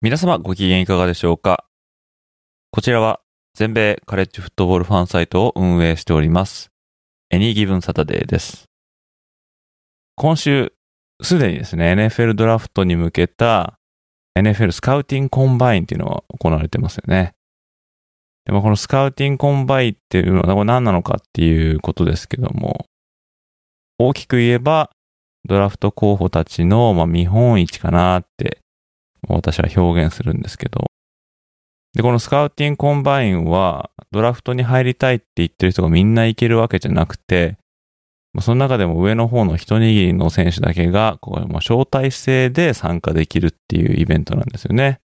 皆様ご機嫌いかがでしょうか？こちらは全米カレッジフットボールファンサイトを運営しております Any Given Saturday です今週すでにですね NFL ドラフトに向けた NFL スカウティングコンバインっていうのが行われてますよね。でもこのスカウティングコンバインっていうのはこれ何なのかっていうことですけども、大きく言えば、ドラフト候補たちの、まあ、見本市かなって私は表現するんですけど、で、このスカウティングコンバインは、ドラフトに入りたいって言ってる人がみんな行けるわけじゃなくて、その中でも上の方の一握りの選手だけが、こう、まあ、招待制で参加できるっていうイベントなんですよね。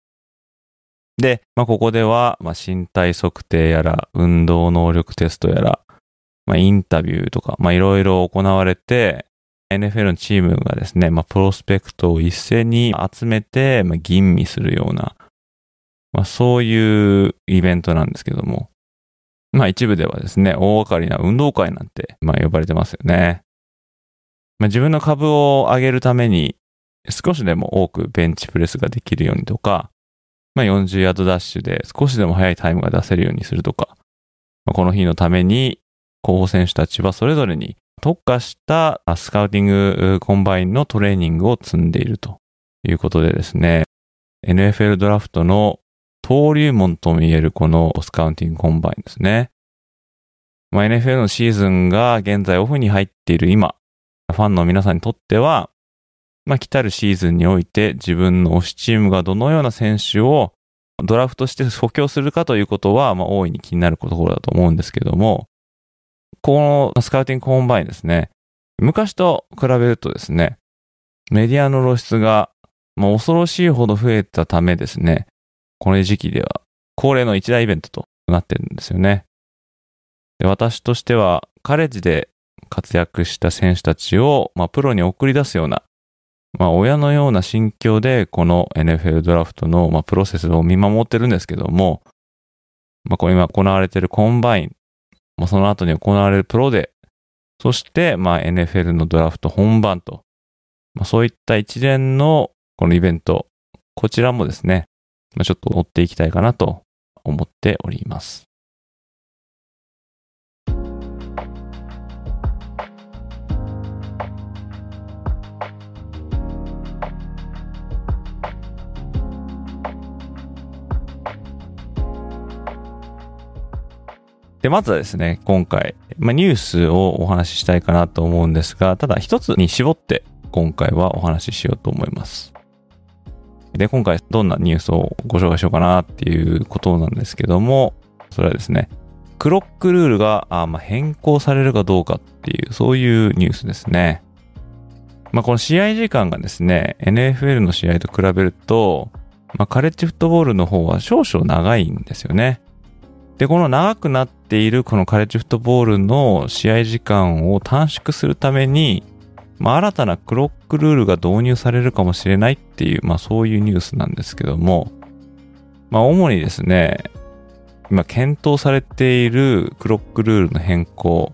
で、まあ、ここでは、まあ、身体測定やら、運動能力テストやら、まあ、インタビューとか、まあ、いろいろ行われて、NFL のチームがですね、まあ、プロスペクトを一斉に集めて、まあ、吟味するような、まあ、そういうイベントなんですけども、まあ一部ではですね、大掛かりな運動会なんて、まあ呼ばれてますよね。まあ自分の株を上げるために、少しでも多くベンチプレスができるようにとか、まあ40ヤードダッシュで少しでも速いタイムが出せるようにするとか、まあ、この日のために候補選手たちはそれぞれに特化したスカウティングコンバインのトレーニングを積んでいるということでですね、NFL ドラフトの登竜門とも言えるこのスカウティングコンバインですね。まあ、NFL のシーズンが現在オフに入っている今、ファンの皆さんにとっては、まあ、来たるシーズンにおいて自分の推しチームがどのような選手をドラフトして補強するかということは、まあ、大いに気になるところだと思うんですけども、このスカウティングコンバインですね、昔と比べるとですね、メディアの露出が、まあ、恐ろしいほど増えたためですね、この時期では恒例の一大イベントとなってるんですよね。で私としては、カレッジで活躍した選手たちを、まあ、プロに送り出すような、まあ、親のような心境で、この NFL ドラフトの、まあ、プロセスを見守ってるんですけども、まあ、こ今行われているコンバイン、まあ、その後に行われるプロデー、そして、まあ、NFL のドラフト本番と、まあ、そういった一連のこのイベント、こちらもですね、まあ、ちょっと追っていきたいかなと思っております。で、まずはですね、今回、まあ、ニュースをお話ししたいかなと思うんですが、ただ一つに絞って今回はお話ししようと思います。で、今回どんなニュースをご紹介しようかなっていうことなんですけども、それはですね、クロックルールがあま変更されるかどうかっていう、そういうニュースですね。まあ、この試合時間がですね、NFL の試合と比べると、まあ、カレッジフットボールの方は少々長いんですよね。で、この長くなっているこのカレッジフットボールの試合時間を短縮するために、まあ、新たなクロックルールが導入されるかもしれないっていう、まあ、そういうニュースなんですけども、まあ、主にですね、今検討されているクロックルールの変更、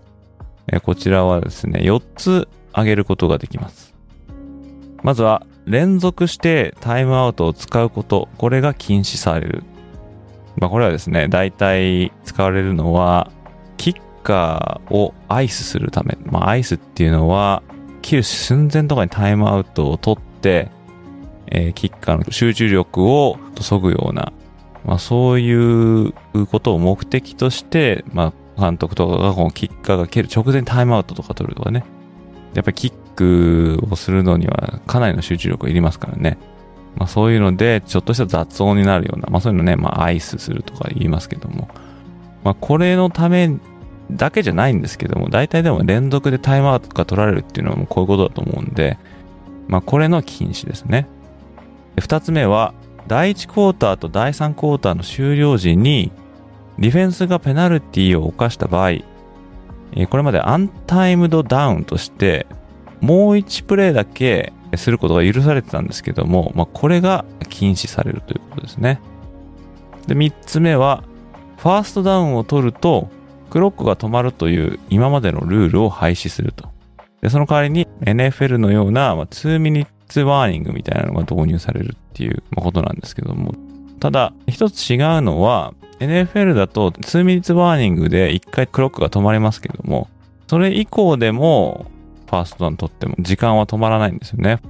えこちらはですね、4つ挙げることができます。まずは、連続してタイムアウトを使うこと、これが禁止される。まあ、これはですね、大体使われるのは、キッカーをアイスするため。まあ、アイスっていうのは、切る寸前とかにタイムアウトを取って、えー、キッカーの集中力をそぐような、まあ、そういうことを目的として、まあ、監督とかがこのキッカーが蹴る直前にタイムアウトとか取るとかね。やっぱりキックをするのにはかなりの集中力がいりますからね。まあ、そういうので、ちょっとした雑音になるような、まあそういうのね、まあアイスするとか言いますけども、まあこれのためだけじゃないんですけども、大体でも連続でタイムアウトが取られるっていうのはもうこういうことだと思うんで、まあ、これの禁止ですね。で2つ目は、第1クォーターと第3クォーターの終了時に、ディフェンスがペナルティを犯した場合、これまでアンタイムドダウンとして、もう1プレーだけすることが許されてたんですけども、まあ、これが禁止されるということですね。で、3つ目は、ファーストダウンを取ると、クロックが止まるという今までのルールを廃止すると。で、その代わりに NFL のような、まあ、2ミニッツワーニングみたいなのが導入されるっていうことなんですけども。ただ、一つ違うのは、NFL だと2ミニッツワーニングで1回クロックが止まりますけども、それ以降でもファーストダウン取っても時間は止まらないんですよね。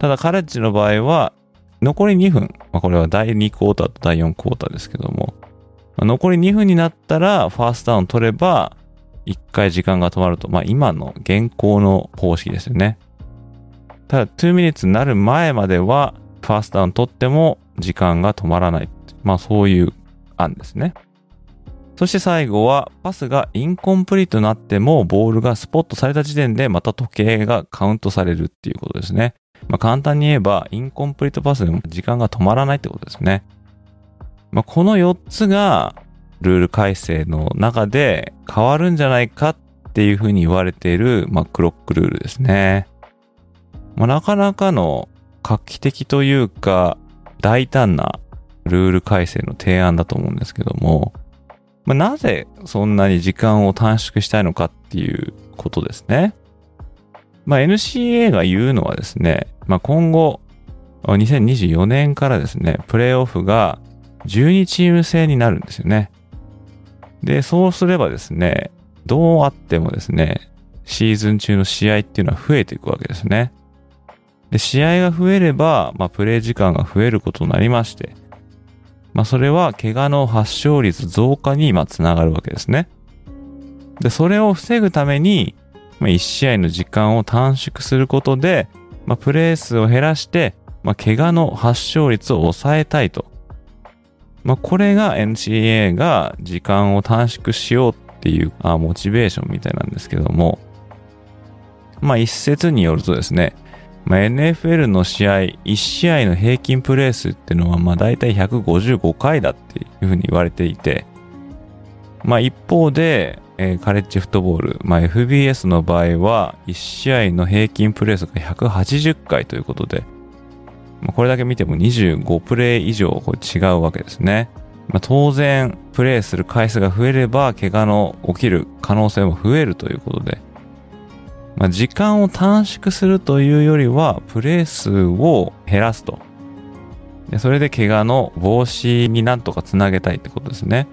ただカレッジの場合は残り2分、まあ、これは第2クォーターと第4クォーターですけども、まあ、残り2分になったらファーストダウン取れば1回時間が止まると、まあ今の現行の方式ですよね。ただ2ミニッツになる前まではファーストダウン取っても時間が止まらない。まあそういう案ですね。そして最後は、パスがインコンプリートになっても、ボールがスポットされた時点でまた時計がカウントされるっていうことですね。まあ、簡単に言えば、インコンプリートパスでも時間が止まらないってことですね。まあ、この4つが、ルール改正の中で変わるんじゃないかっていうふうに言われている、まあ、クロックルールですね。まあ、なかなかの画期的というか、大胆なルール改正の提案だと思うんですけども、まあ、なぜそんなに時間を短縮したいのかっていうことですね。まあ、NCA が言うのはですね、まあ、今後、2024年からですね、プレイオフが12チーム制になるんですよね。で、そうすればですね、どうあってもですね、シーズン中の試合っていうのは増えていくわけですね。で、試合が増えれば、まあ、プレイ時間が増えることになりまして、まあ、それは怪我の発症率増加に今つながるわけですね。で、それを防ぐために、まあ、1試合の時間を短縮することで、まあ、プレー数を減らして、まあ、怪我の発症率を抑えたいと。まあ、これが NCAA が時間を短縮しようっていうあモチベーションみたいなんですけども、まあ、一説によるとですね、まあ、NFL の試合、1試合の平均プレー数っていうのは、まあ大体155回だっていうふうに言われていて、まあ一方で、えー、カレッジフットボール、まあ FBS の場合は、1試合の平均プレー数が180回ということで、まあ、これだけ見ても25プレイ以上これ違うわけですね。まあ、当然、プレイする回数が増えれば、怪我の起きる可能性も増えるということで、まあ、時間を短縮するというよりは、プレー数を減らすと。でそれで怪我の防止になんとかつなげたいってことですね。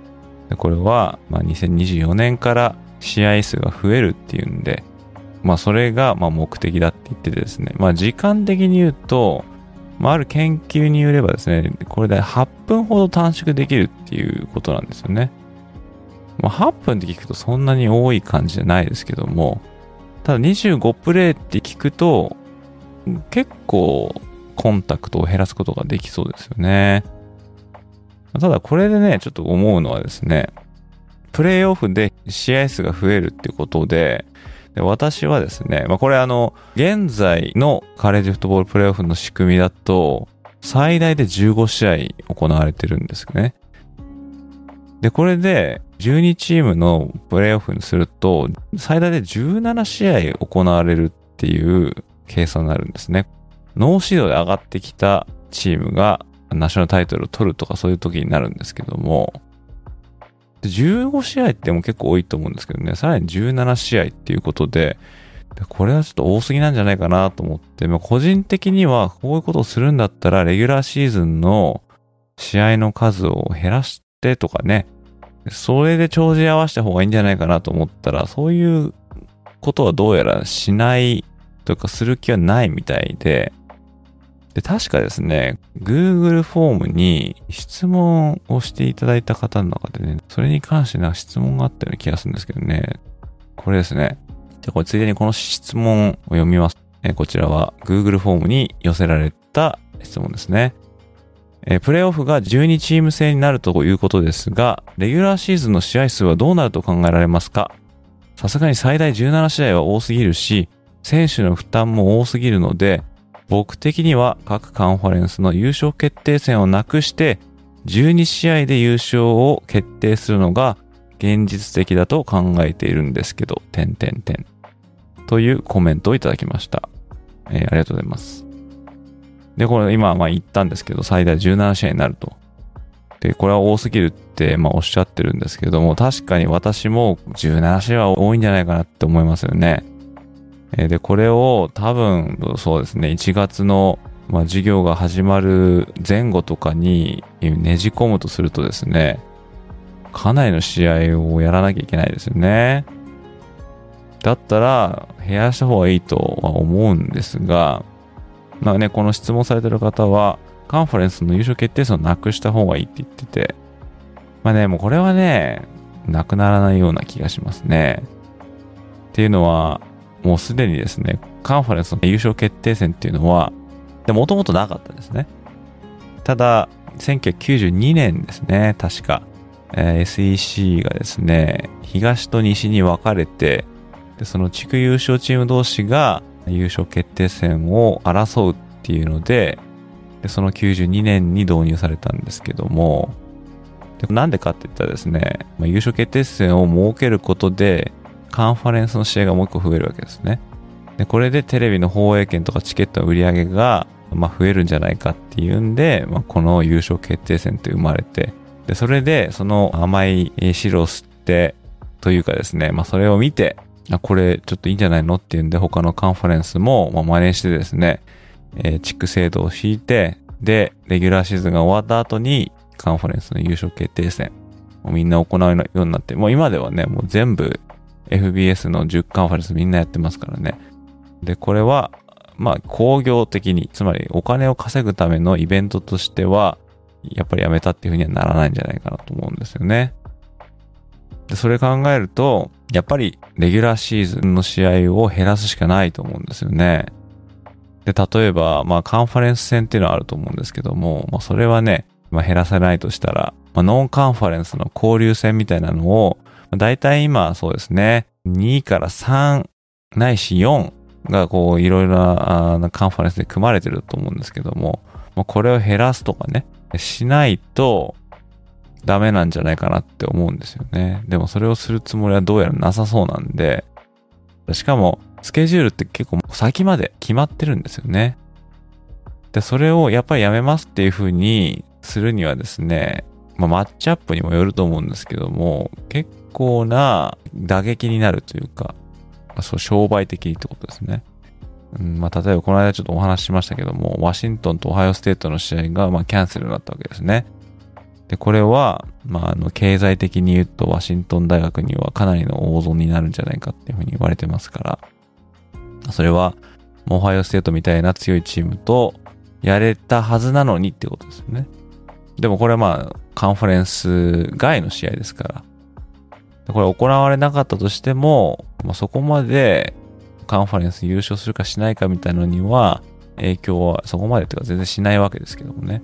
でこれは、まあ、2024年から試合数が増えるっていうんで、まあ、それが、ま、目的だって言っててですね。まあ、時間的に言うと、まあ、ある研究によればですね、これで8分ほど短縮できるっていうことなんですよね。まあ、8分って聞くとそんなに多い感じじゃないですけども、ただ25プレイって聞くと、結構コンタクトを減らすことができそうですよね。ただこれでね、ちょっと思うのはですね、プレイオフで試合数が増えるっていうことで、で私はですね、まあこれあの、現在のカレッジフットボールプレイオフの仕組みだと、最大で15試合行われてるんですね。で、これで12チームのプレイオフにすると、最大で17試合行われるっていう計算になるんですね。ノーシードで上がってきたチームがナショナルタイトルを取るとかそういう時になるんですけども、15試合っても結構多いと思うんですけどね、さらに17試合っていうことで、これはちょっと多すぎなんじゃないかなと思って、まあ、個人的にはこういうことをするんだったら、レギュラーシーズンの試合の数を減らしてとかね、それで帳尻合わせた方がいいんじゃないかなと思ったら、そういうことはどうやらしないとかする気はないみたいで、で、確かですね、Google フォームに質問をしていただいた方の中でね、それに関してな質問があったような気がするんですけどね、これですね。じゃこれついでにこの質問を読みます。えこちらは Google フォームに寄せられた質問ですね。えプレイオフが12チーム制になるということですが、レギュラーシーズンの試合数はどうなると考えられますか？さすがに最大17試合は多すぎるし、選手の負担も多すぎるので、僕的には各カンファレンスの優勝決定戦をなくして12試合で優勝を決定するのが現実的だと考えているんですけど、点点点。というコメントをいただきました。えー、ありがとうございます。で、これ今まあ言ったんですけど、最大17試合になると。で、これは多すぎるってまあおっしゃってるんですけども、確かに私も17試合は多いんじゃないかなって思いますよね。で、これを多分そうですね、1月のまあ、授業が始まる前後とかにねじ込むとするとですね、かなりの試合をやらなきゃいけないですよね。だったら、減らした方がいいとは思うんですが、まあね、この質問されてる方は、カンファレンスの優勝決定戦をなくした方がいいって言ってて、まあね、もうこれはね、なくならないような気がしますね。っていうのは、もうすでにですね、カンファレンスの優勝決定戦っていうのは、で、もともとなかったですね。ただ、1992年ですね、確か、えー、SEC がですね、東と西に分かれて、でその地区優勝チーム同士が優勝決定戦を争うっていうので、でその92年に導入されたんですけども、なんでかって言ったらですね、まあ、優勝決定戦を設けることで、カンファレンスの試合がもう一個増えるわけですね。でこれでテレビの放映権とかチケットの売り上げが、まあ、増えるんじゃないかっていうんで、まあ、この優勝決定戦って生まれて、で、それでその甘い汁を吸って、というかですね、まあそれを見て、これちょっといいんじゃないのっていうんで他のカンファレンスも、まあ、真似してですね、えー、地区制度を敷いて、で、レギュラーシーズンが終わった後にカンファレンスの優勝決定戦みんな行うようになって、もう今ではね、もう全部 FBS の10カンファレンスみんなやってますからね。で、これは、まあ、工業的に、つまりお金を稼ぐためのイベントとしては、やっぱりやめたっていうふうにはならないんじゃないかなと思うんですよね。で、それ考えると、やっぱりレギュラーシーズンの試合を減らすしかないと思うんですよね。で、例えば、まあカンファレンス戦っていうのはあると思うんですけども、まあそれはね、まあ減らせないとしたら、まあノンカンファレンスの交流戦みたいなのを、だいたい今そうですね、2から3ないし4がこういろいろなカンファレンスで組まれてると思うんですけども、まあ、これを減らすとかね、しないとダメなんじゃないかなって思うんですよね。でもそれをするつもりはどうやらなさそうなんで、しかもスケジュールって結構先まで決まってるんですよね。で、それをやっぱりやめますっていう風にするにはですね、まあ、マッチアップにもよると思うんですけども、結構な打撃になるというか、そう商売的にってことですね。うんまあ、例えばこの間ちょっとお話ししましたけども、ワシントンとオハイオステートの試合が、まあ、キャンセルになったわけですね。で、これは、まあ、あの、経済的に言うと、ワシントン大学にはかなりの大損になるんじゃないかっていうふうに言われてますから、それは、オハイオステートみたいな強いチームと、やれたはずなのにってことですよね。でもこれはまあ、カンファレンス外の試合ですから、これ行われなかったとしても、まあ、そこまでカンファレンス優勝するかしないかみたいなのには、影響はそこまでというか全然しないわけですけどもね。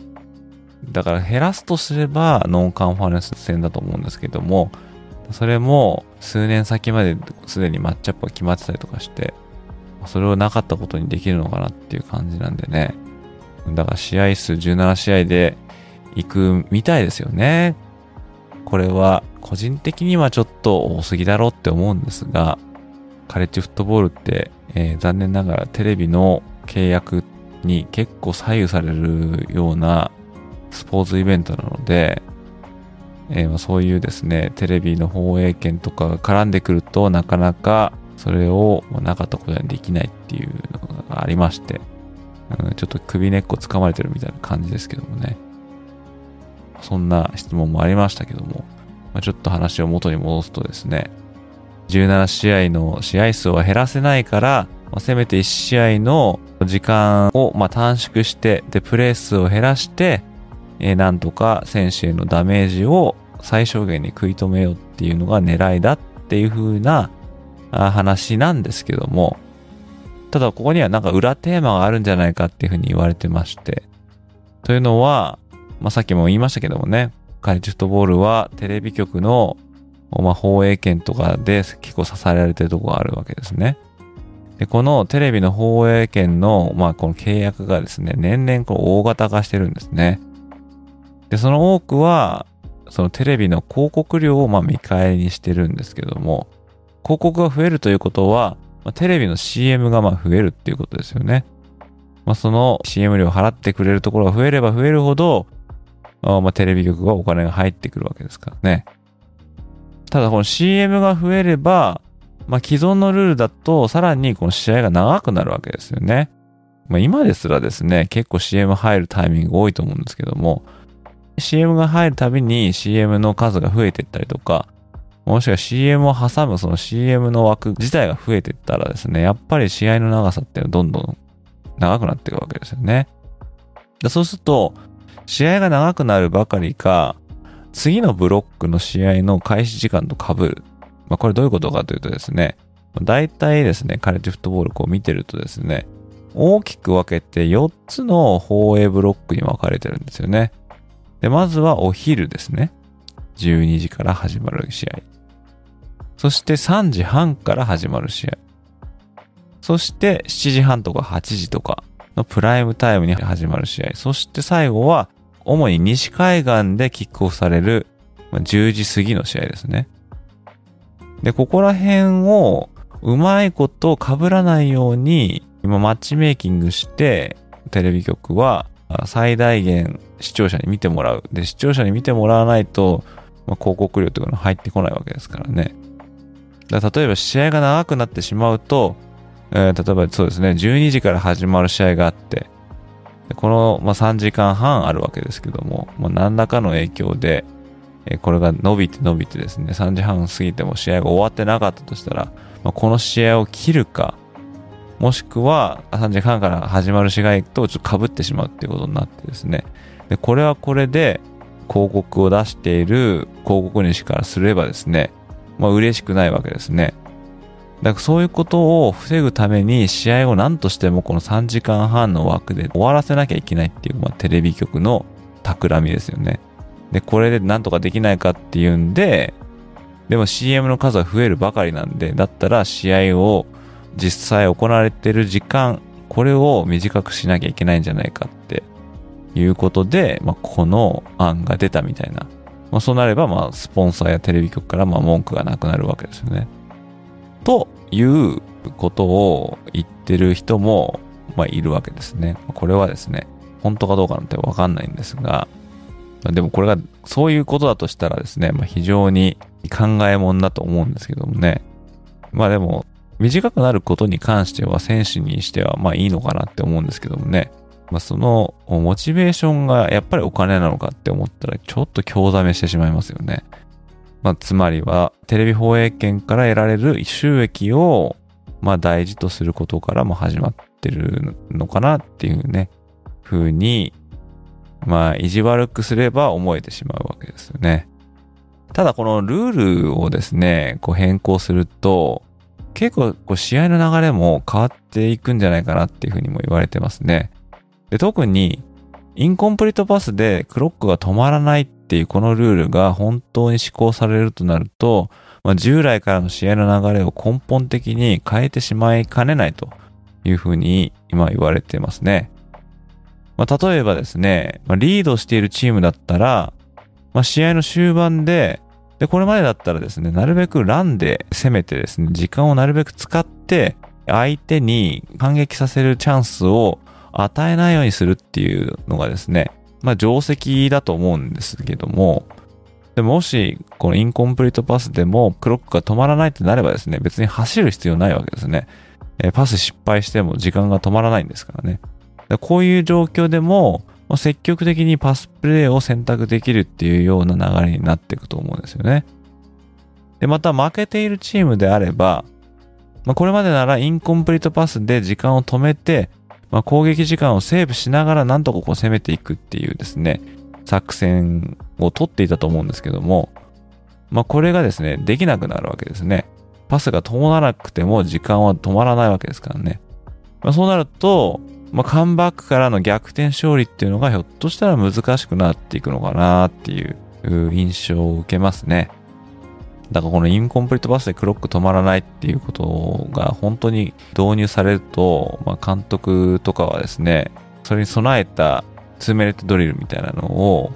だから減らすとすればノンカンファレンス戦だと思うんですけども、それも数年先まですでにマッチアップが決まってたりとかして、それをなかったことにできるのかなっていう感じなんでね。だから試合数17試合で行くみたいですよね。これは個人的にはちょっと多すぎだろうって思うんですが、カレッジフットボールって、えー、残念ながらテレビの契約に結構左右されるようなスポーツイベントなので、えー、そういうですね、テレビの放映権とかが絡んでくるとなかなかそれをなかったことにできないっていうのがありまして、うん、ちょっと首根っこ掴まれてるみたいな感じですけどもね。そんな質問もありましたけども、まあ、ちょっと話を元に戻すとですね、17試合の試合数は減らせないから、まあ、せめて1試合の時間をま短縮して、で、プレー数を減らして、えー、なんとか選手へのダメージを最小限に食い止めようっていうのが狙いだっていう風な話なんですけども、ただここにはなんか裏テーマがあるんじゃないかっていう風に言われてまして、というのは、まあ、さっきも言いましたけどもね、カレッジフットボールはテレビ局のまあ、放映権とかで結構支えられてるとこがあるわけですね。で、このテレビの放映権の、まあ、この契約がですね、年々こう大型化してるんですね。で、その多くは、そのテレビの広告料をまあ見返りにしてるんですけども、広告が増えるということは、まあ、テレビの CM がまあ増えるっていうことですよね。まあ、その CM 料を払ってくれるところが増えれば増えるほど、あまあ、テレビ局がお金が入ってくるわけですからね。ただこの CM が増えれば、まあ、既存のルールだとさらにこの試合が長くなるわけですよね。まあ、今ですらですね、結構 CM 入るタイミング多いと思うんですけども、CM が入るたびに CM の数が増えていったりとか、もしくは CM を挟むその CM の枠自体が増えていったらですね、やっぱり試合の長さってどんどん長くなっていくわけですよね。そうすると、試合が長くなるばかりか、次のブロックの試合の開始時間と被る。まあ、これどういうことかというとですね、大体ですね、カレッジフットボールこう見てるとですね、大きく分けて4つの放映ブロックに分かれてるんですよね。で、まずはお昼ですね。12時から始まる試合。そして3時半から始まる試合。そして7時半とか8時とかのプライムタイムに始まる試合。そして最後は主に西海岸でキックオフされる10時過ぎの試合ですね。で、ここら辺をうまいこと被らないように今マッチメイキングしてテレビ局は最大限視聴者に見てもらう。で、視聴者に見てもらわないと、まあ、広告料というのは入ってこないわけですからね。だ例えば試合が長くなってしまうと、えー、例えばそうですね、12時から始まる試合があって、この、まあ、3時間半あるわけですけども、まあ、何らかの影響で、えー、これが伸びて伸びてですね、3時半過ぎても試合が終わってなかったとしたら、まあ、この試合を切るか、もしくは3時半から始まる試合とちょっと被ってしまうっていうことになってですね、でこれはこれで広告を出している広告主からすればですね、まあ嬉しくないわけですね。だからそういうことを防ぐために試合を何としてもこの3時間半の枠で終わらせなきゃいけないっていう、まあ、テレビ局の企みですよね。で、これで何とかできないかっていうんで、でも CM の数は増えるばかりなんで、だったら試合を実際行われてる時間、これを短くしなきゃいけないんじゃないかっていうことで、まあ、この案が出たみたいな。まあ、そうなれば、まあ、スポンサーやテレビ局から、まあ、文句がなくなるわけですよね。ということを言ってる人も、まあ、いるわけですね。これはですね、本当かどうかなんてわかんないんですが、でもこれがそういうことだとしたらですね、まあ、非常に考えもんだと思うんですけどもね。まあでも、短くなることに関しては選手にしてはまあいいのかなって思うんですけどもね。まあ、そのモチベーションがやっぱりお金なのかって思ったらちょっと興ざめしてしまいますよね。まあ、つまりはテレビ放映権から得られる収益をまあ大事とすることからも始まってるのかなっていうね、風にまあ意地悪くすれば思えてしまうわけですよね。ただこのルールをですね、こう変更すると結構こう試合の流れも変わっていくんじゃないかなっていうふうにも言われてますね。で、特に、インコンプリートパスでクロックが止まらないっていうこのルールが本当に施行されるとなると、まあ、従来からの試合の流れを根本的に変えてしまいかねないというふうに今言われてますね。まあ、例えばですね、まあ、リードしているチームだったら、まあ、試合の終盤で、で、これまでだったらですね、なるべくランで攻めてですね、時間をなるべく使って、相手に反撃させるチャンスを与えないようにするっていうのがですね、まあ定石だと思うんですけども、でもし、このインコンプリートパスでもクロックが止まらないってなればですね、別に走る必要ないわけですね。えパス失敗しても時間が止まらないんですからね。こういう状況でも、積極的にパスプレーを選択できるっていうような流れになっていくと思うんですよね。で、また負けているチームであれば、まあ、これまでならインコンプリートパスで時間を止めて、まあ、攻撃時間をセーブしながらなんとかこう攻めていくっていうですね、作戦を取っていたと思うんですけども、まあ、これがですね、できなくなるわけですね。パスが通らなくても時間は止まらないわけですからね。まあ、そうなると、まあ、カムバックからの逆転勝利っていうのがひょっとしたら難しくなっていくのかなっていう印象を受けますね。だからこのインコンプリートバスでクロック止まらないっていうことが本当に導入されると、まあ、監督とかはですね、それに備えた2メレットドリルみたいなのを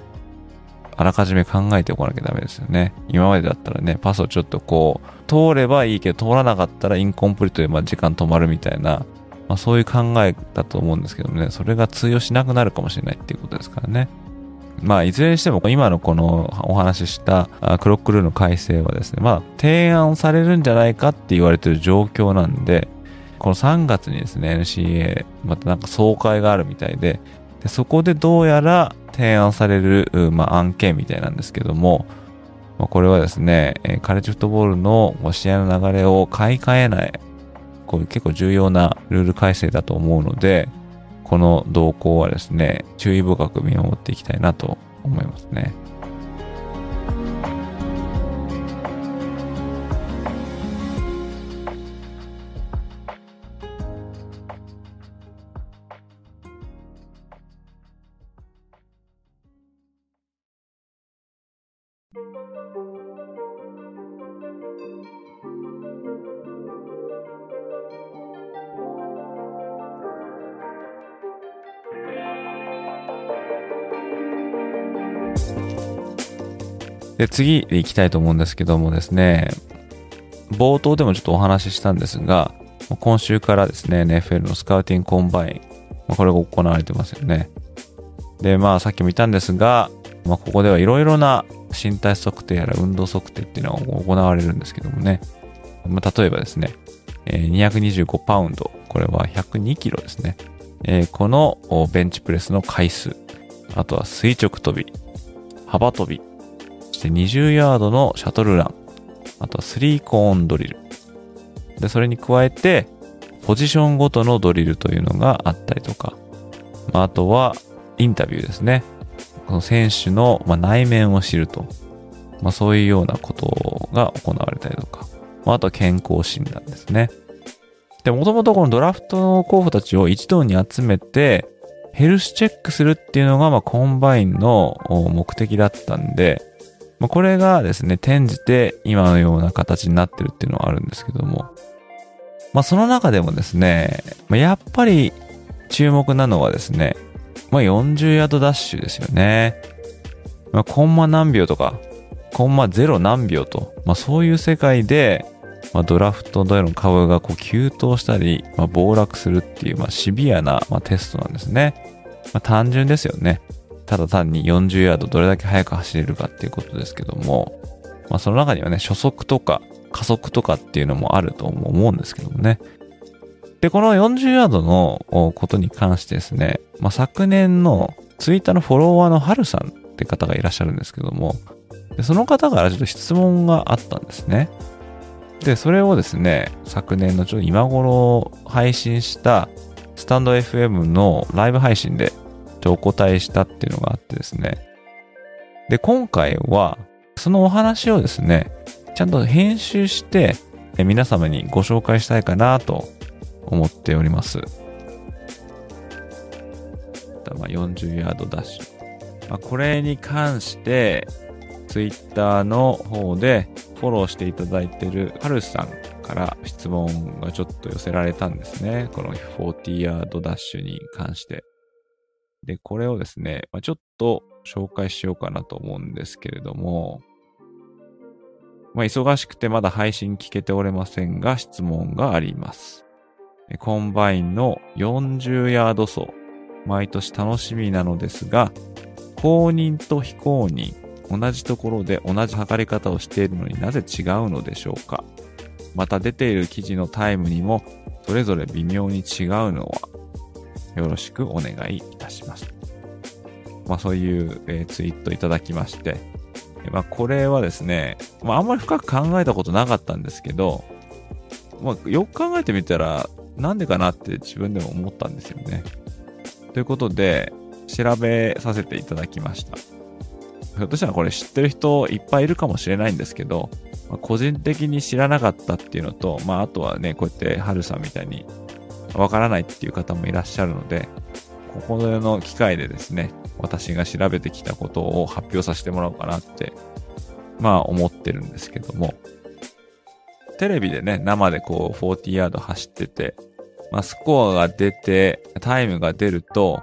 あらかじめ考えておかなきゃダメですよね。今までだったらね、パスをちょっとこう、通ればいいけど通らなかったらインコンプリートでま時間止まるみたいな、まあ、そういう考えだと思うんですけどもね、それが通用しなくなるかもしれないっていうことですからね。まあ、いずれにしても今のこのお話ししたクロックルールの改正はですね、まあ、提案されるんじゃないかって言われてる状況なんで、この3月にですね、NCA、またなんか総会があるみたいで、でそこでどうやら提案される、まあ、案件みたいなんですけども、まあ、これはですね、カレッジフットボールの試合の流れを買い替えない、これ結構重要なルール改正だと思うので、この動向はですね、注意深く見守っていきたいなと思いますね。で、次行きたいと思うんですけどもですね、冒頭でもちょっとお話ししたんですが、今週からですね、NFL のスカウティングコンバイン、これが行われてますよね。で、まあさっきも言ったんですが、まあ、ここではいろいろな身体測定やら運動測定っていうのが行われるんですけどもね。まあ、例えばですね、225パウンド、これは102キロですね。このベンチプレスの回数、あとは垂直跳び、幅跳び、して20ヤードのシャトルラン、あとは3コーンドリル。で、それに加えて、ポジションごとのドリルというのがあったりとか、まあ、あとはインタビューですね。この選手の内面を知ると、まあ、そういうようなことが行われたりとか、まあ、あとは健康診断ですね。で、もともとこのドラフトの候補たちを一堂に集めて、ヘルスチェックするっていうのが、まあ、コンバインの目的だったんで、まあ、これがですね、転じて今のような形になってるっていうのはあるんですけども、まあ、その中でもですね、まあ、やっぱり注目なのはですね、まあ、40ヤードダッシュですよね。まあ、コンマ何秒とか、コンマゼロ何秒と、まあ、そういう世界で、まあ、ドラフトでの株がこう急騰したり、まあ、暴落するっていう、まあ、シビアな、まあ、テストなんですね。まあ、単純ですよね。ただ単に40ヤードどれだけ速く走れるかっていうことですけども、まあ、その中にはね、初速とか加速とかっていうのもあると思うんですけどもね。で、この40ヤードのことに関してですね、まあ、昨年のツイッターのフォロワーのハルさんって方がいらっしゃるんですけども、でその方からちょっと質問があったんですね。で、それをですね、昨年のちょっと今頃配信したスタンド FM のライブ配信でとお答えしたっていうのがあってですね。で、今回はそのお話をですね、ちゃんと編集して皆様にご紹介したいかなと思っております。まあ、40ヤードダッシュ。まあ、これに関して、ツイッターの方でフォローしていただいてるハルさんから質問がちょっと寄せられたんですね。この40ヤードダッシュに関して。で、これをですね、まあ、ちょっと紹介しようかなと思うんですけれども、まあ、忙しくてまだ配信聞けておれませんが、質問があります。コンバインの40ヤード走、毎年楽しみなのですが、公認と非公認、同じところで同じ測り方をしているのになぜ違うのでしょうかまた出ている記事のタイムにもそれぞれ微妙に違うのはよろしくお願いいたします。まあそういう、えー、ツイートいただきまして、まあこれはですね、まああんまり深く考えたことなかったんですけど、まあよく考えてみたらなんでかなって自分でも思ったんですよね。ということで、調べさせていただきました。ひょっとしたらこれ知ってる人いっぱいいるかもしれないんですけど、まあ、個人的に知らなかったっていうのと、まああとはね、こうやってハルさんみたいにわからないっていう方もいらっしゃるので、ここの機会でですね、私が調べてきたことを発表させてもらおうかなってまあ思ってるんですけども、テレビでね、生でこう40ヤード走ってて、まあスコアが出て、タイムが出ると、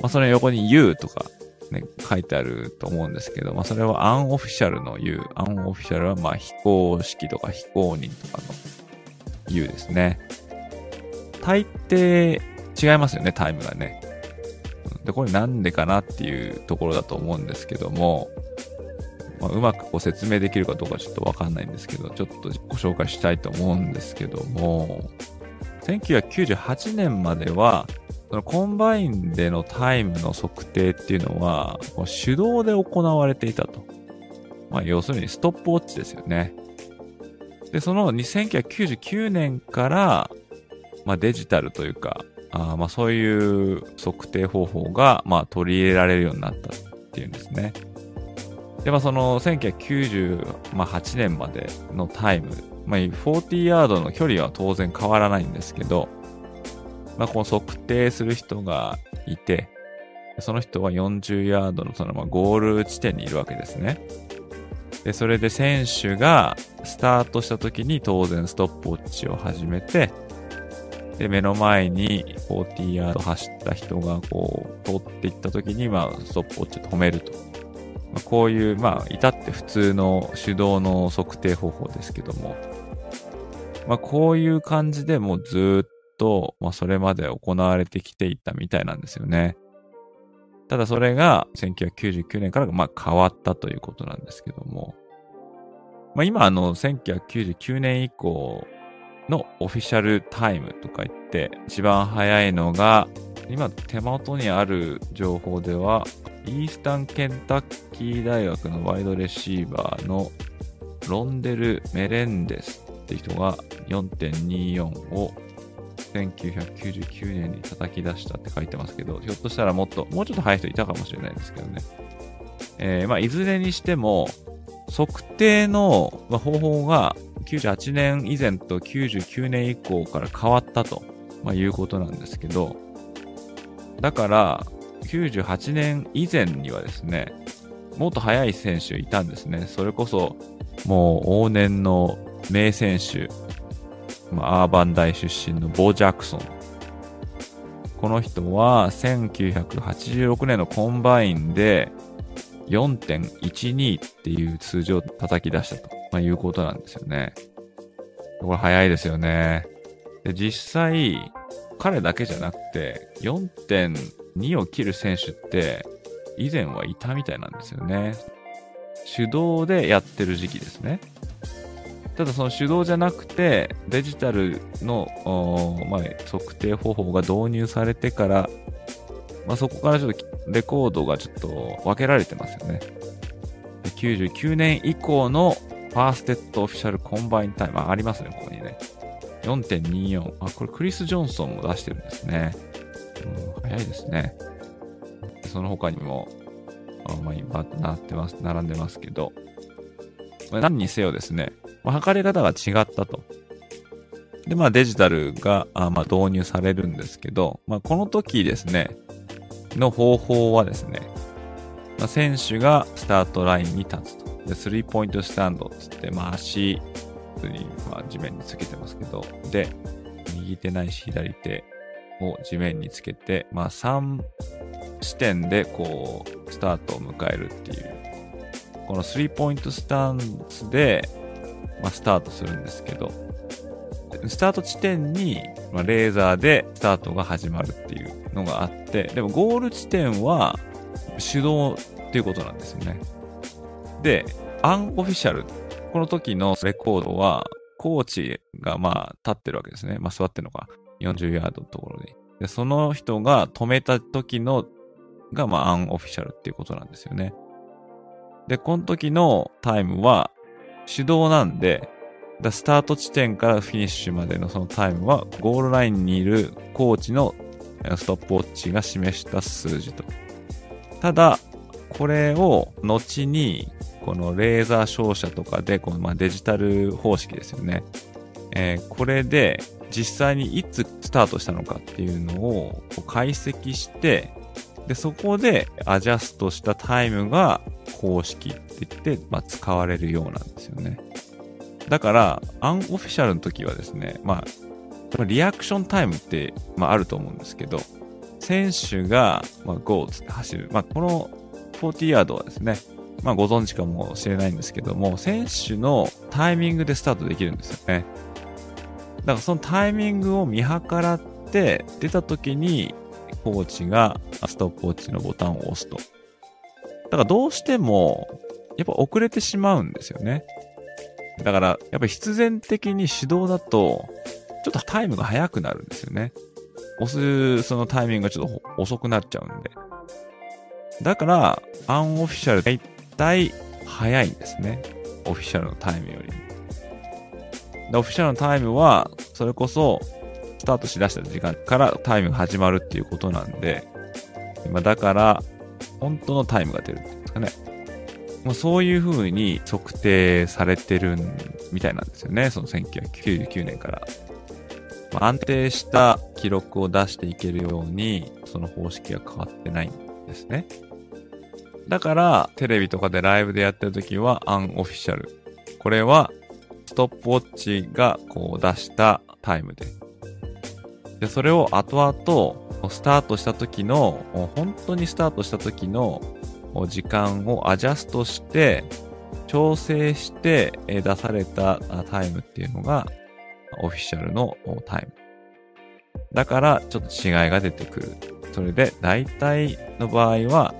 まあその横に U とかね、書いてあると思うんですけど、まあそれはアンオフィシャルの U。アンオフィシャルはまあ非公式とか非公認とかの U ですね。大抵違いますよね、タイムがね。で、これなんでかなっていうところだと思うんですけども、まあ、うまくこう説明できるかどうかちょっとわかんないんですけど、ちょっとご紹介したいと思うんですけども、1998年までは、そのコンバインでのタイムの測定っていうのは、手動で行われていたと。まあ、要するにストップウォッチですよね。で、その1999年から、まあ、デジタルというか、あまあ、そういう測定方法が、まあ、取り入れられるようになったっていうんですね。で、まあ、その1998年までのタイム、まあ、40ヤードの距離は当然変わらないんですけど、まあ、こう測定する人がいて、その人は40ヤードのそのまあゴール地点にいるわけですね。で、それで選手がスタートした時に当然ストップウォッチを始めて、で、目の前に40ヤード走った人がこう通っていった時に、まあ、ストップウォッチを止めると。まあ、こういう、まあ、至って普通の手動の測定方法ですけども、まあ、こういう感じでもうずっと、まあ、それまで行われてきていたみたいなんですよね。ただそれが1999年からまあ変わったということなんですけども、まあ、今あの1999年以降のオフィシャルタイムとか言って一番早いのが今手元にある情報ではイースタンケンタッキー大学のワイドレシーバーのロンデル・メレンデスって人が4.24を1999年に叩き出したって書いてますけど、ひょっとしたらもっと、もうちょっと早い人いたかもしれないですけどね。えー、まあ、いずれにしても、測定の方法が98年以前と99年以降から変わったと、まあ、いうことなんですけど、だから、98年以前にはですね、もっと速い選手いたんですね。それこそ、もう往年の名選手、まあ、オーバーン大出身のボー・ジャクソン。この人は1986年のコンバインで4.12っていう数字を叩き出したと、まあ、いうことなんですよね。これ早いですよね。で、実際、彼だけじゃなくて、4.2を切る選手って以前はいたみたいなんですよね。手動でやってる時期ですね。ただその手動じゃなくてデジタルの、まあ、測定方法が導入されてから、まあ、そこからちょっとレコードがちょっと分けられてますよね。99年以降の fastest official combine time、あ、ありますね、ここにね。4.24。あ、これクリス・ジョンソンも出してるんですね。うん、早いですね。その他にも、あまあ、今、なってます、並んでますけど、まあ、何にせよですね、まあ、測り方が違ったと。で、まあデジタルがあまあ導入されるんですけど、まあこの時ですね、の方法はですね、まあ、選手がスタートラインに立つと。で、スリーポイントスタンドっつって、まあ足、普通にまあ地面につけてますけど、で、右手ないし左手を地面につけて、まあ3視点でこう、スタートを迎えるっていう、このスリーポイントスタンスで、まあ、スタートするんですけど、スタート地点に、まあ、レーザーでスタートが始まるっていうのがあって、でもゴール地点は手動っていうことなんですよね。で、アンオフィシャル。この時のレコードは、コーチがまあ立ってるわけですね。まあ座ってるのか。40ヤードのところで。で、その人が止めた時のがまあアンオフィシャルっていうことなんですよね。で、この時のタイムは手動なんで、スタート地点からフィニッシュまでのそのタイムは、ゴールラインにいるコーチのストップウォッチが示した数字と。ただ、これを後に、このレーザー照射とかで、このまデジタル方式ですよね。えー、これで実際にいつスタートしたのかっていうのを解析して、で、そこでアジャストしたタイムが方式って言って、まあ、使われるようなんですよね。だから、アンオフィシャルの時はですね、まあ、リアクションタイムって、まあ、あると思うんですけど、選手が、まあ、GO つって走る。まあ、この40ヤードはですね、まあ、ご存知かもしれないんですけども、選手のタイミングでスタートできるんですよね。だからそのタイミングを見計らって、出た時に、コーチがストップウォッチのボタンを押すと。だからどうしても、やっぱ遅れてしまうんですよね。だから、やっぱ必然的に指導だと、ちょっとタイムが速くなるんですよね。押すそのタイミングがちょっと遅くなっちゃうんで。だから、アンオフィシャルだいたい早いんですね。オフィシャルのタイムより。でオフィシャルのタイムは、それこそ、スタートしだした時間からタイムが始まるっていうことなんで、まあだから、本当のタイムが出るっていうんですかね。まあ、そういう風に測定されてるみたいなんですよね。その1999年から。安定した記録を出していけるように、その方式が変わってないんですね。だから、テレビとかでライブでやってるときは、アンオフィシャル。これは、ストップウォッチがこう出したタイムで。で、それを後々、スタートした時の、本当にスタートした時の時間をアジャストして、調整して出されたタイムっていうのが、オフィシャルのタイム。だから、ちょっと違いが出てくる。それで、大体の場合は、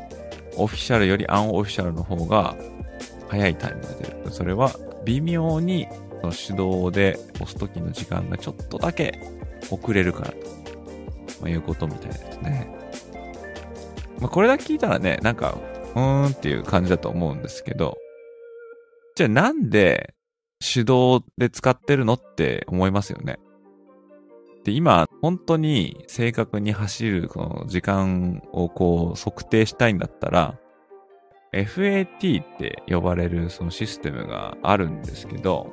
オフィシャルよりアンオフィシャルの方が早いタイムが出る。それは、微妙にの手動で押す時の時間がちょっとだけ遅れるからと、いうことみたいですね。まあ、これだけ聞いたらね、なんか、うーんっていう感じだと思うんですけど、じゃあなんで手動で使ってるのって思いますよね。で、今、本当に正確に走るこの時間をこう測定したいんだったら、FAT って呼ばれるそのシステムがあるんですけど、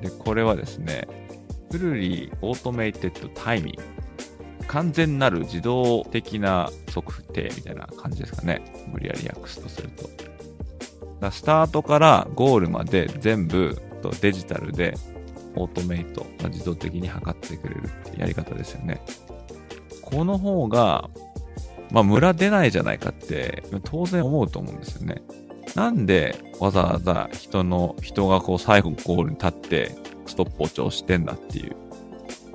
で、これはですね、フルリーオートメイテッドタイミング。完全なる自動的な測定みたいな感じですかね。無理やり訳すとすると。スタートからゴールまで全部デジタルでオートメイト、自動的に測ってくれるってやり方ですよね。この方が、まあ、ムラ出ないじゃないかって当然思うと思うんですよね。なんでわざわざ人の、人がこう最後ゴールに立ってストップウォッチをしてんだっていう。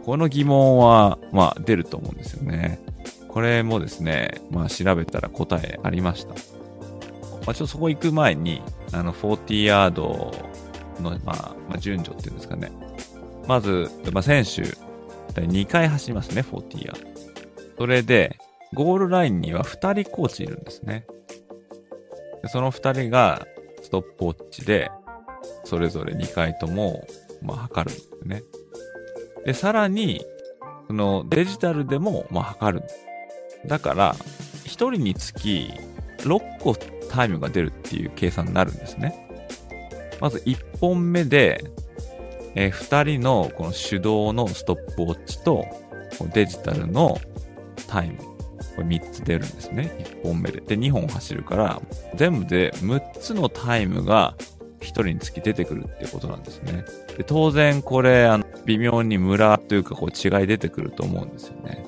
この疑問は、まあ出ると思うんですよね。これもですね、まあ調べたら答えありました。まあちょっとそこ行く前に、あの、40ヤードの、まあ、まあ、順序っていうんですかね。まず、まあ選手、2回走りますね、40ヤード。それで、ゴールラインには2人コーチいるんですね。でその2人がストップウォッチで、それぞれ2回とも、まあ、測るんですね。で、さらに、そのデジタルでも、まあ、測る。だから、1人につき6個タイムが出るっていう計算になるんですね。まず1本目で、えー2人のこの手動のストップウォッチとデジタルのタイム。これ3つ出るんですね。1本目で。で、2本走るから、全部で6つのタイムが1人につき出てくるっていうことなんですね。で当然これ、あの、微妙にムラというかこう違い出てくると思うんですよね。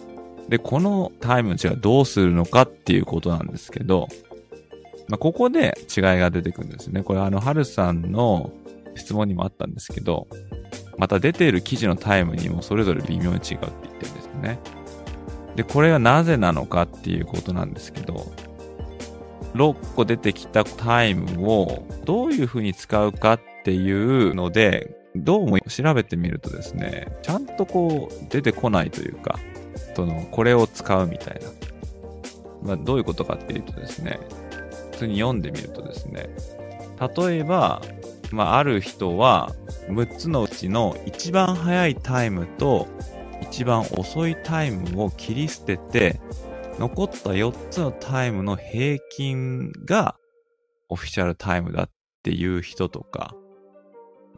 で、このタイムの違いどうするのかっていうことなんですけど、まあ、ここで違いが出てくるんですね。これあの、はるさんの質問にもあったんですけど、また出ている記事のタイムにもそれぞれ微妙に違うって言ってるんですよね。で、これがなぜなのかっていうことなんですけど、6個出てきたタイムをどういうふうに使うかっていうので、どうも調べてみるとですね、ちゃんとこう出てこないというか、その、これを使うみたいな。まあ、どういうことかっていうとですね、通に読んでみるとですね、例えば、まあ、ある人は、6つのうちの一番早いタイムと一番遅いタイムを切り捨てて、残った4つのタイムの平均がオフィシャルタイムだっていう人とか、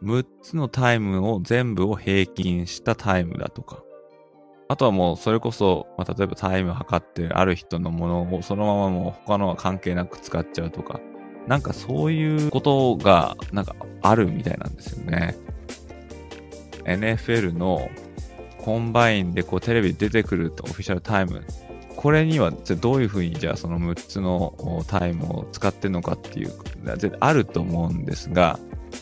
6つのタイムを全部を平均したタイムだとか、あとはもうそれこそ、まあ、例えばタイム測ってある人のものをそのままもう他のは関係なく使っちゃうとか、なんかそういうことが、なんかあるみたいなんですよね。NFL のコンバインでこうテレビ出てくると official time。これにはどういうふうにじゃあその6つのタイムを使ってるのかっていう、あると思うんですが、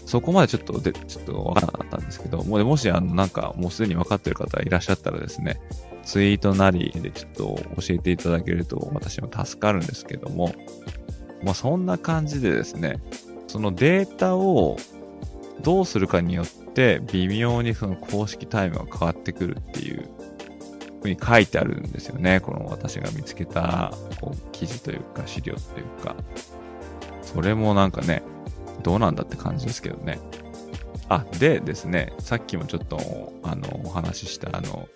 そこまでちょっとで、ちょっとわからなかったんですけど、ももしあのなんかもうすでに分かってる方いらっしゃったらですね、ツイートなりでちょっと教えていただけると私も助かるんですけども、まあそんな感じでですね、そのデータをどうするかによって微妙にその公式タイムが変わってくるっていうふうに書いてあるんですよね。この私が見つけたこう記事というか資料というか。それもなんかね、どうなんだって感じですけどね。あ、でですね、さっきもちょっとあのお話ししたあの、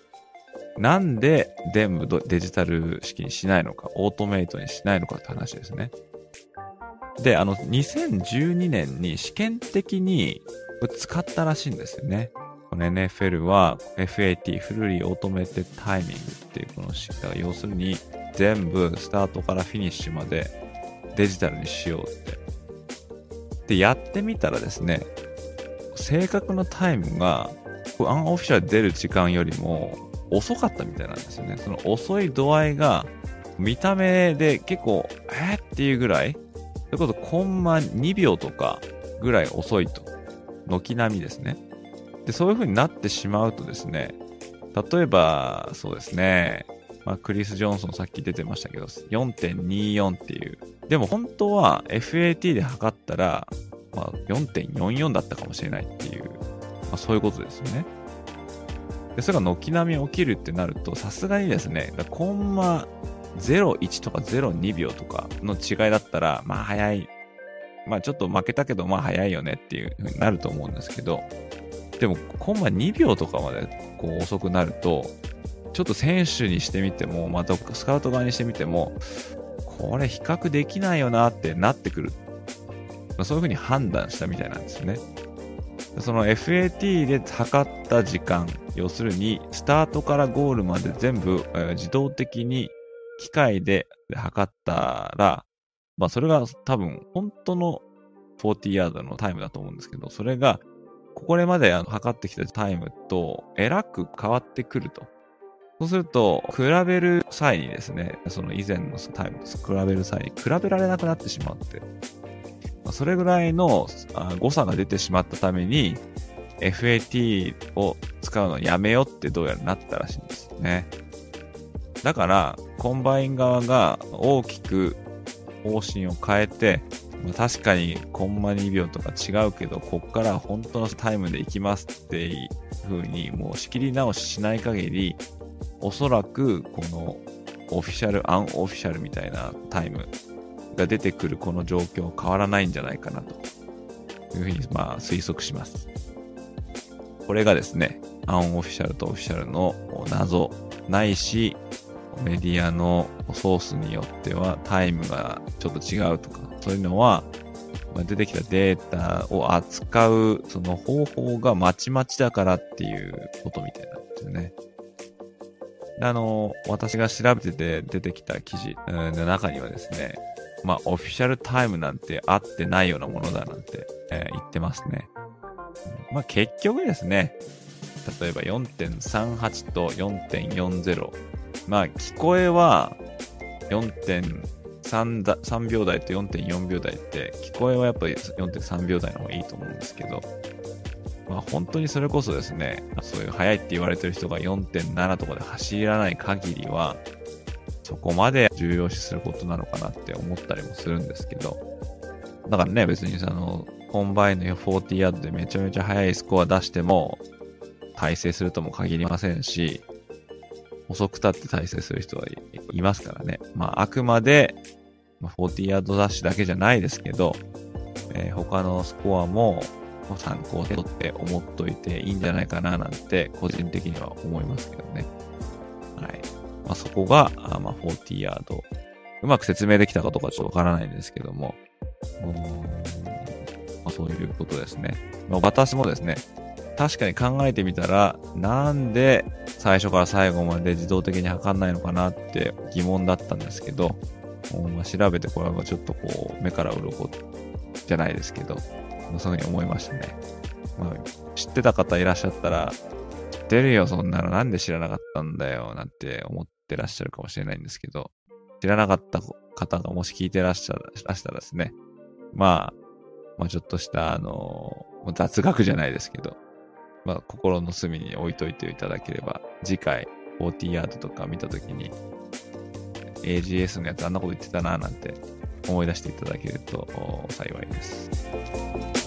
なんで全部デジタル式にしないのか、オートメイトにしないのかって話ですね。で、あの、2012年に試験的に使ったらしいんですよね。この NFL は FAT、フルリーオートメイテッドタイミングっていうこの仕方が要するに全部スタートからフィニッシュまでデジタルにしようって。で、やってみたらですね、正確なタイムがアンオフィシャル出る時間よりも遅かったみたいなんですよね。その遅い度合いが見た目で結構、えー、っていうぐらいということコンマ2秒とかぐらい遅いと。軒並みですね。で、そういう風になってしまうとですね、例えば、そうですね、まあ、クリス・ジョンソンさっき出てましたけど、4.24っていう。でも本当は FAT で測ったら、まあ、4.44だったかもしれないっていう、まあ、そういうことですよね。で、それが軒並み起きるってなると、さすがにですね、コンマ01とか02秒とかの違いだったら、まあ早い。まあちょっと負けたけど、まあ早いよねっていう風になると思うんですけど、でもコンマ2秒とかまでこう遅くなると、ちょっと選手にしてみても、またスカウト側にしてみても、これ比較できないよなってなってくる。まあ、そういう風に判断したみたいなんですよね。その FAT で測った時間、要するにスタートからゴールまで全部、え、自動的に機械で測ったら、まあそれが多分本当の40ヤードのタイムだと思うんですけど、それがここまで測ってきたタイムとえらく変わってくると。そうすると、比べる際にですね、その以前のタイムと比べる際に比べられなくなってしまって、それぐらいの誤差が出てしまったために、FAT を使うのやめようってどうやらなったらしいんですよね。だから、コンバイン側が大きく方針を変えて、確かにコンマ2秒とか違うけど、こっから本当のタイムで行きますっていう風にもう仕切り直ししない限り、おそらくこの official、unofficial みたいなタイムが出てくるこの状況変わらないんじゃないかなというふうにまあ推測します。これがですね、アンオフィシャルとオフィシャルの謎ないし、メディアのソースによってはタイムがちょっと違うとか、そういうのは、出てきたデータを扱うその方法がまちまちだからっていうことみたいなんですよね。あの、私が調べてて出てきた記事の中にはですね、まあ、オフィシャルタイムなんてあってないようなものだなんて、えー、言ってますね。まあ、結局ですね、例えば4.38と4.40まあ、聞こえは4.3秒台と4.4秒台って、聞こえはやっぱり4.3秒台の方がいいと思うんですけど、まあ本当にそれこそですね、そういう速いって言われてる人が4.7とかで走らない限りは、そこまで重要視することなのかなって思ったりもするんですけど、だからね、別にその、コンバインの40ヤードでめちゃめちゃ速いスコア出しても、大成するとも限りませんし、遅くたって大成する人はいますからね。まあ、あくまで、40ヤードダッシュだけじゃないですけど、えー、他のスコアも参考でとって思っといていいんじゃないかななんて、個人的には思いますけどね。はい。まあ、そこが、あまあ、40ヤード。うまく説明できたかどうかちょっとわからないんですけども、まあ、そういうことですね。まあ、私もですね、確かに考えてみたら、なんで最初から最後まで自動的に測んないのかなって疑問だったんですけど、まあ、調べてこれはちょっとこう、目から鱗じゃないですけど、ま、そういうふうに思いましたね。まあ、知ってた方いらっしゃったら、知ってるよ、そんなの。なんで知らなかったんだよ、なんて思ってらっしゃるかもしれないんですけど、知らなかった方がもし聞いてらっしゃらしたらですね、まあ、まあちょっとした、あの、雑学じゃないですけど、まあ心の隅に置いといていただければ、次回、40ヤードとか見たときに、AGS のやつあんなこと言ってたななんて思い出していただけると幸いです。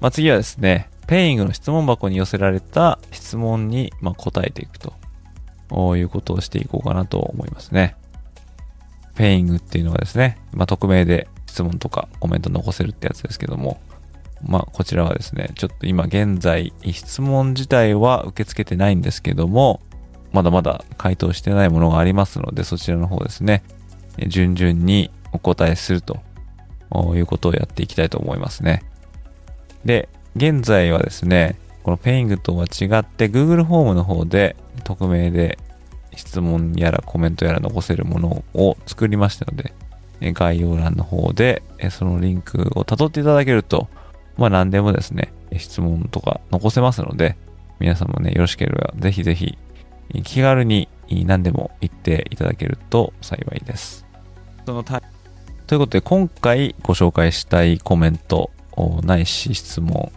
まあ、次はですね、 Peing の質問箱に寄せられた質問に、ま答えていくということをしていこうかなと思いますね。 Peing っていうのはですね、まあ、匿名で質問とかコメント残せるってやつですけども、まあ、こちらはですね、ちょっと今現在質問自体は受け付けてないんですけども、まだまだ回答してないものがありますので、そちらの方ですね、順々にお答えするということをやっていきたいと思いますね。で、現在はですね、このペイングとは違って Google フォームの方で匿名で質問やらコメントやら残せるものを作りましたので、概要欄の方でそのリンクを辿っていただけると、まあ何でもですね、質問とか残せますので、皆さんもね、よろしければぜひぜひ気軽に何でも言っていただけると幸いです。そのということで今回ご紹介したいコメントないし質問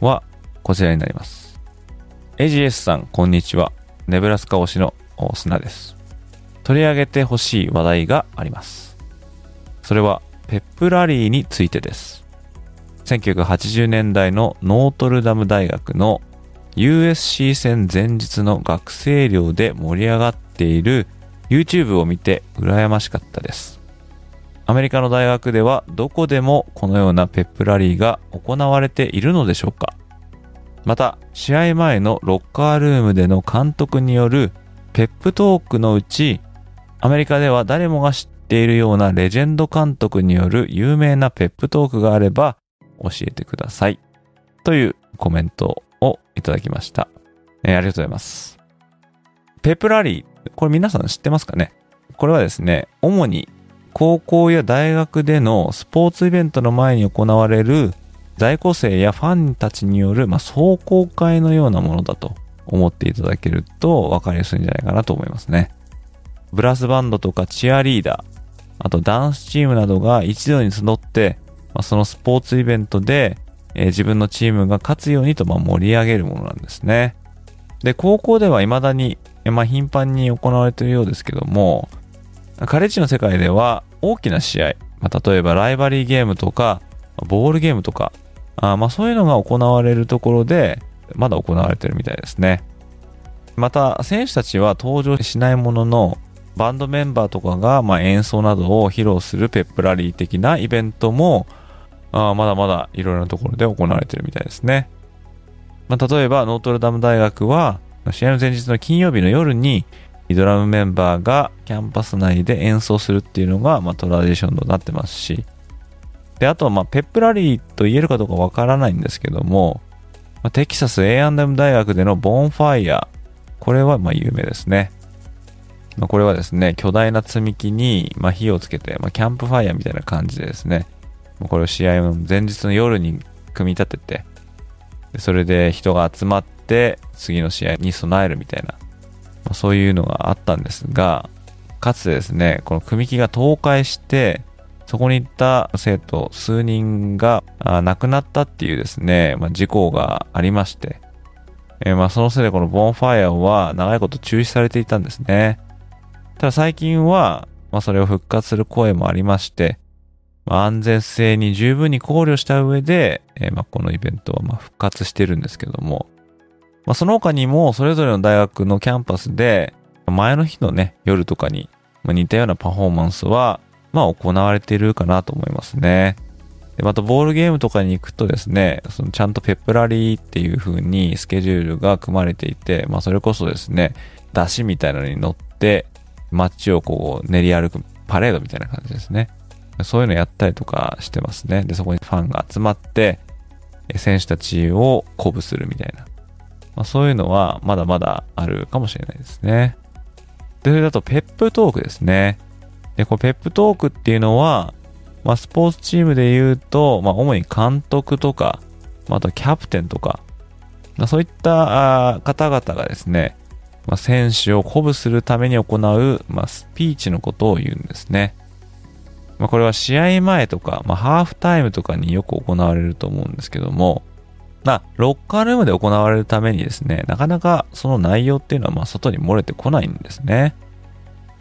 はこちらになります。AGS さん、こんにちは。ネブラスカ推しの砂です。取り上げてほしい話題があります。それは、ペップラリーについてです。1980年代のノートルダム大学の USC 戦前日の学生寮で盛り上がっている YouTube を見て羨ましかったです。アメリカの大学ではどこでもこのようなペップラリーが行われているのでしょうか？また、試合前のロッカールームでの監督によるペップトークのうち、アメリカでは誰もが知っているようなレジェンド監督による有名なペップトークがあれば教えてください。というコメントをいただきました。えー、ありがとうございます。ペップラリー、これ皆さん知ってますかね？これはですね、主に高校や大学でのスポーツイベントの前に行われる在校生やファンたちによる、まあ、壮行会のようなものだと思っていただけると分かりやすいんじゃないかなと思いますね。ブラスバンドとかチアリーダー、あとダンスチームなどが一度に集って、まあ、そのスポーツイベントで、えー、自分のチームが勝つようにとまあ盛り上げるものなんですね。で、高校では未だに、まあ、頻繁に行われているようですけども、カレッジの世界では大きな試合、まあ、例えばライバリーゲームとか、ボールゲームとか、あまあそういうのが行われるところで、まだ行われてるみたいですね。また、選手たちは登場しないものの、バンドメンバーとかがま演奏などを披露するペップラリー的なイベントも、あまだまだいろいろなところで行われてるみたいですね。まあ、例えば、ノートルダム大学は、試合の前日の金曜日の夜に、ドラムメンバーがキャンパス内で演奏するっていうのが、まあ、 tradition となってますし、で、あとは、まあ、 pep rally と言えるかどうかわからないんですけども、まあ、テキサス A&M 大学での bonfire、これは、まあ、有名ですね。まあ、これはですね、巨大な積み木に、まあ、火をつけて、まあ、キャンプファイアみたいな感じでですね、これを試合の前日の夜に組み立てて、それで人が集まって、次の試合に備えるみたいな、まあ、そういうのがあったんですが、かつてですね、この組木が倒壊して、そこに行った生徒数人が亡くなったっていうですね、まあ、事故がありまして、えー、まあそのせいでこのボンファイアは長いこと中止されていたんですね。ただ最近は、まあそれを復活する声もありまして、まあ、安全性に十分に考慮した上で、えー、まあこのイベントはまあ復活してるんですけども、まあ、その他にも、それぞれの大学のキャンパスで、前の日のね、夜とかに、ま似たようなパフォーマンスはまあ行われているかなと思いますね。で、またボールゲームとかに行くとですね、そのちゃんとペップラリーっていう風にスケジュールが組まれていて、まあそれこそですね、出汁みたいなのに乗って、街をこう練り歩くパレードみたいな感じですね。そういうのやったりとかしてますね。で、そこにファンが集まって、選手たちを鼓舞するみたいな。まあ、そういうのはまだまだあるかもしれないですね。で、それだとペップトークですね。で、こうペップトークっていうのは、まあ、スポーツチームで言うと、まあ、主に監督とか、まあ、あとキャプテンとか、まあ、そういった方々がですね、まあ、選手を鼓舞するために行う、まあ、スピーチのことを言うんですね。まあ、これは試合前とか、まあ、ハーフタイムとかによく行われると思うんですけども、まあ、ロッカールームで行われるためにですね、なかなかその内容っていうのは、まあ、外に漏れてこないんですね。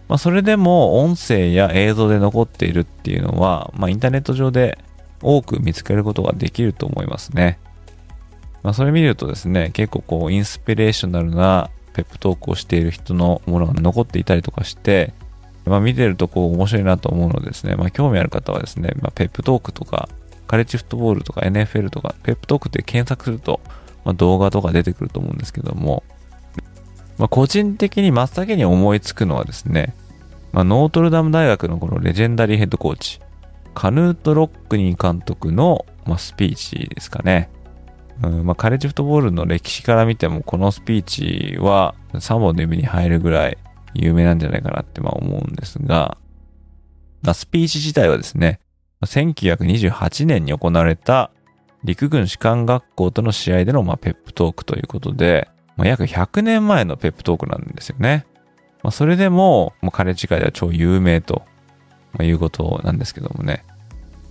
まあ、それでも音声や映像で残っているっていうのは、まあ、インターネット上で多く見つけることができると思いますね。まあ、それ見るとですね、結構こう、インスピレーショナルなペップトークをしている人のものが残っていたりとかして、まあ、見てるとこう面白いなと思うのでですね、まあ、興味ある方はですね、まあ、ペップトークとか、カレッジフットボールとか NFL とか、ペップトークって検索すると、まあ、動画とか出てくると思うんですけども、まあ、個人的に真っ先に思いつくのはですね、まあ、ノートルダム大学のこのレジェンダリーヘッドコーチ、カヌート・ロックニー監督の、まあ、スピーチですかね。うんまあ、カレッジフットボールの歴史から見ても、このスピーチは3本の指に入るぐらい有名なんじゃないかなってまあ思うんですが、まあ、スピーチ自体はですね、1928年に行われた陸軍士官学校との試合でのまあペップトークということで、まあ、約100年前のペップトークなんですよね。まあ、それでも、まあ、カレッジ界では超有名と、ま、いうことなんですけどもね。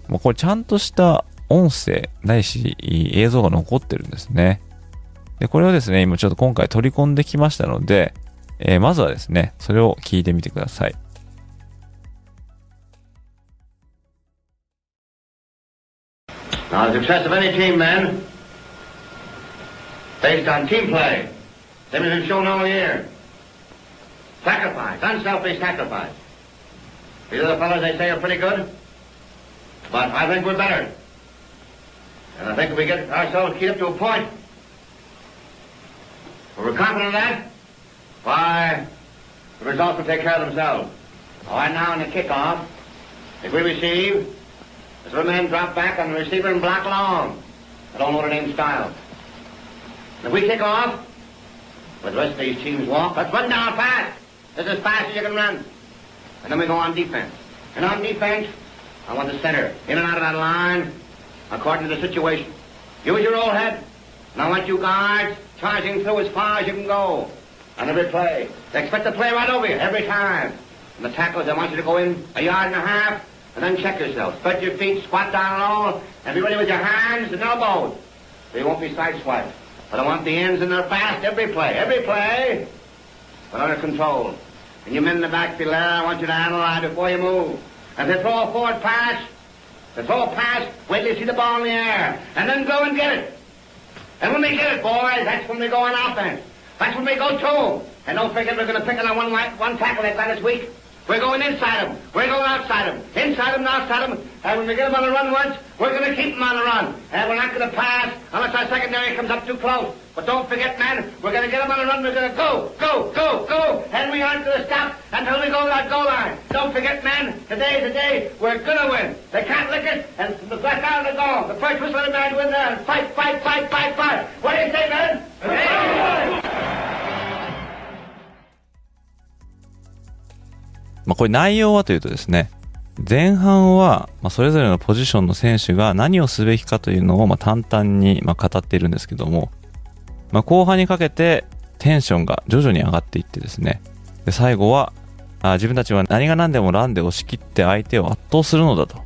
ま、これちゃんとした音声ないし映像が残ってるんですね。で、これをですね、今ちょっと今回取り込んできましたので、えー、まずはですね、それを聞いてみてください。Now, the success of any team, then, based on team play. As been shown all year. Sacrifice, unselfish sacrifice. These the fellows they say are pretty good, but I think we're better. And I think if we get ourselves keyed up to a point we're confident of that, why, the results will take care of themselves. All right, now in the kickoff, if we receive, the three men drop back on the receiver and block long. I don't know the name style. If we kick off, with the rest of these teams walk, let's run down fast. This is as fast as you can run. And then we go on defense. And on defense, I want the center in and out of that line according to the situation. Use your old head. And I want you guards charging through as far as you can go on every play. They expect to play right over you every time. And the tackles, I want you to go in a yard and a half and then check yourself. Spread your feet, squat down low, ready with your hands and elbows. You won't be sideswiped. But I want the ends and they're fast every play. Every play, but under control. And you men in the backfield there, I want you to analyze before you move. And if they throw a forward pass, they throw a pass, wait till you see the ball in the air. And then go and get it. And when they get it, boys, that's when they go on offense. That's when we go to. And don't forget we're going to pick on one, one tackle they've got this week. We're going inside them. We're going outside them. Inside them and outside them. And when we get them on the run once, we're going to keep them on the run. And we're not going to pass unless our secondary comes up too close. But don't forget, man, we're going to get them on the run. We're going to go, go, go, go. And we aren't going to stop until we go to that goal line. Don't forget, man, today's the day we're going to win. They can't lick us, and the black out of the goal. The first whistle of the man win there and fight, fight, fight, fight, fight. What do you say, man? Amen. まあ、これ内容はというとですね、前半は、ま、それぞれのポジションの選手が何をすべきかというのを、まあ、淡々に、ま、語っているんですけども、まあ、後半にかけてテンションが徐々に上がっていってですね、で最後はあ自分たちは何が何でもランで押し切って相手を圧倒するのだと。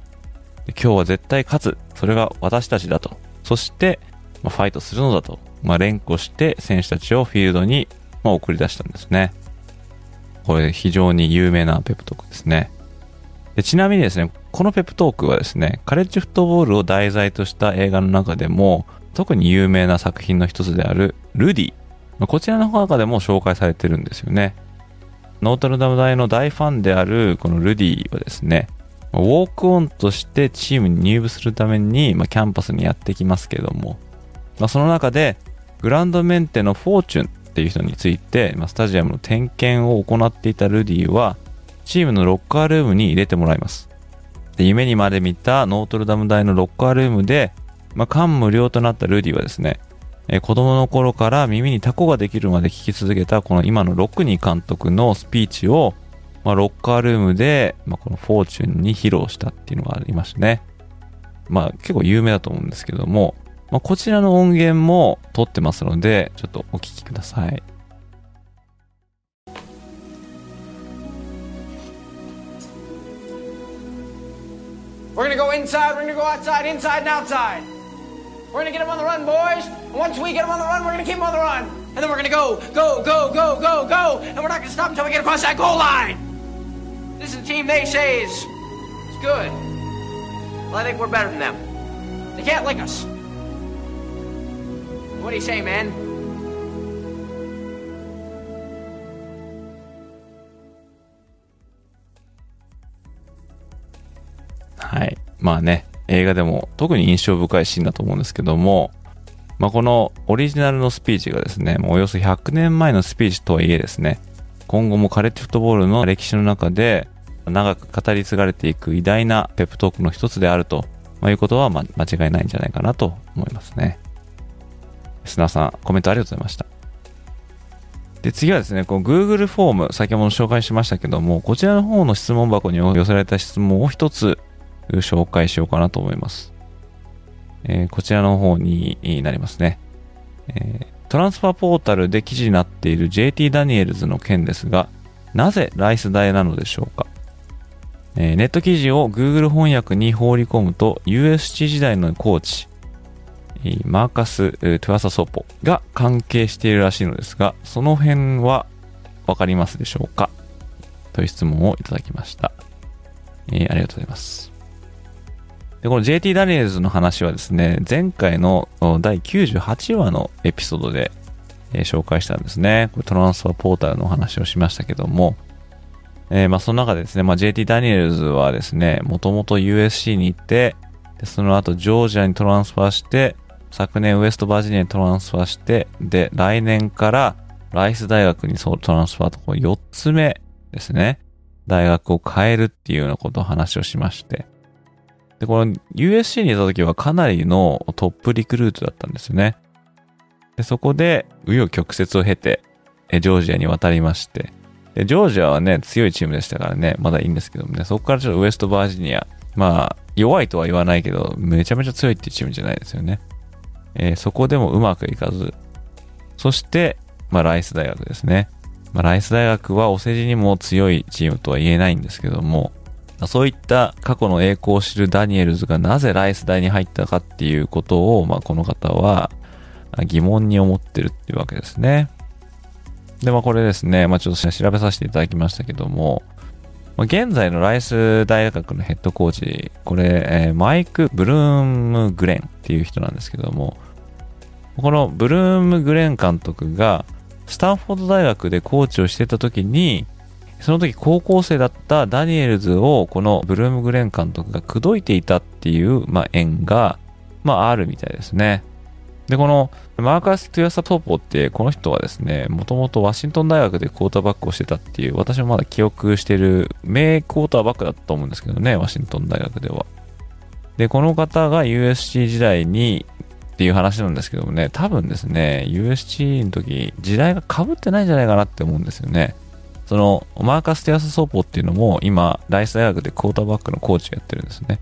今日は絶対勝つ。それが私たちだと。そして、まあ、ファイトするのだと。まあ、連呼して選手たちをフィールドに、まあ、送り出したんですね。これ非常に有名なペップトークですね。でちなみにですね、このペップトークはですね、カレッジフットボールを題材とした映画の中でも、特に有名な作品の一つであるルディ。こちらの中でも紹介されてるんですよね。ノートルダム大の大ファンであるこのルディはですね、 walk-on としてチームに入部するために、まあ、キャンパスにやってきますけども、まあ、その中でグランドメンテのフォーチュンっていう人について、まあ、スタジアムの点検を行っていたルディはチームのロッカールームに入れてもらいますで夢にまで見たノートルダム大のロッカールームで、まあ、感無量となったルディはですねえ子供の頃から耳にタコができるまで聞き続けたこの今のロックニー監督のスピーチをまあ、ロッカールームで、まあ、このフォーチュンに披露したっていうのがありましたね。まあ、結構有名だと思うんですけども、まあ、こちらの音源も撮ってますので、ちょっとお聞きください。We're gonna go inside, we're gonna go outside, inside and outside. We're gonna get them on the run, boys. And once we get them on the run, we're gonna keep them on the run. And then we're gonna go, go, go, go, go, go. And we're not gonna stop until we get across that goal line. This is a team they say is, is good. Well, I think we're better than them. They can't lick us. What do you say, man? はい。まあね、映画でも特に印象深いシーンだと思うんですけども、まあ、このオリジナルのスピーチがですね、およそ100年前のスピーチとはいえですね、今後もカレッジフットボールの歴史の中で長く語り継がれていく偉大なペップトークの一つであると、まあ、いうことはま間違いないんじゃないかなと思いますね。砂さん、コメントありがとうございました。で、次はですね、こう Google フォーム、先ほど紹介しましたけども、こちらの方の質問箱に寄せられた質問を一つ紹介しようかなと思います。えー、こちらの方になりますね。えー、トランスファーポータルで記事になっている JT ダニエルズの件ですが、なぜライス代なのでしょうか？えー、ネット記事を Google 翻訳に放り込むと USC 時代のコーチ、マーカス・トゥアサ・ソポが関係しているらしいのですが、その辺はわかりますでしょうか？という質問をいただきました。えー、ありがとうございます。で、この JT ダニエルズの話はですね、前回の第98話のエピソードで、えー、紹介したんですね。これトランスファーポータルのお話をしましたけども、えー、まあその中でですね、まあ JT ダニエルズはですね、もともと USC に行って、でその後ジョージアにトランスファーして、昨年ウエストバージニアにトランスファーして、で、来年からライス大学にそうトランスファーとこう4つ目ですね。大学を変えるっていうようなことを話をしまして。で、この USC にいた時はかなりのトップリクルートだったんですよね。で、そこで、紆余曲折を経て、ジョージアに渡りまして、で、ジョージアはね、強いチームでしたからね、まだいいんですけどもね、そこからちょっとウエストバージニア、まあ、弱いとは言わないけど、めちゃめちゃ強いっていうチームじゃないですよね。えー、そこでもうまくいかず、そして、まあ、ライス大学ですね。まあ、ライス大学はお世辞にも強いチームとは言えないんですけども、そういった過去の栄光を知るダニエルズがなぜライス大に入ったかっていうことを、まあ、この方は疑問に思ってるっていうわけですね。で、まあこれですね、まあちょっと調べさせていただきましたけども、まあ、現在のライス大学のヘッドコーチ、これ、えー、マイク・ブルーム・グレンっていう人なんですけども、このブルーム・グレン監督が、スタンフォード大学でコーチをしてた時に、その時高校生だったダニエルズをこのブルーム・グレン監督が口説いていたっていう、まあ、縁が、まあ、あるみたいですね。で、このマーカス・トゥヤサ・トーポって、この人はですね、もともとワシントン大学でクォーターバックをしてたっていう、私もまだ記憶してる名クォーターバックだったと思うんですけどね、ワシントン大学では。で、この方が USC 時代にっていう話なんですけどもね、多分ですね、USC の時、時代が被ってないんじゃないかなって思うんですよね。その、マーカス・テアス・ソーポっていうのも、今、ライス大学でクォーターバックのコーチをやってるんですね。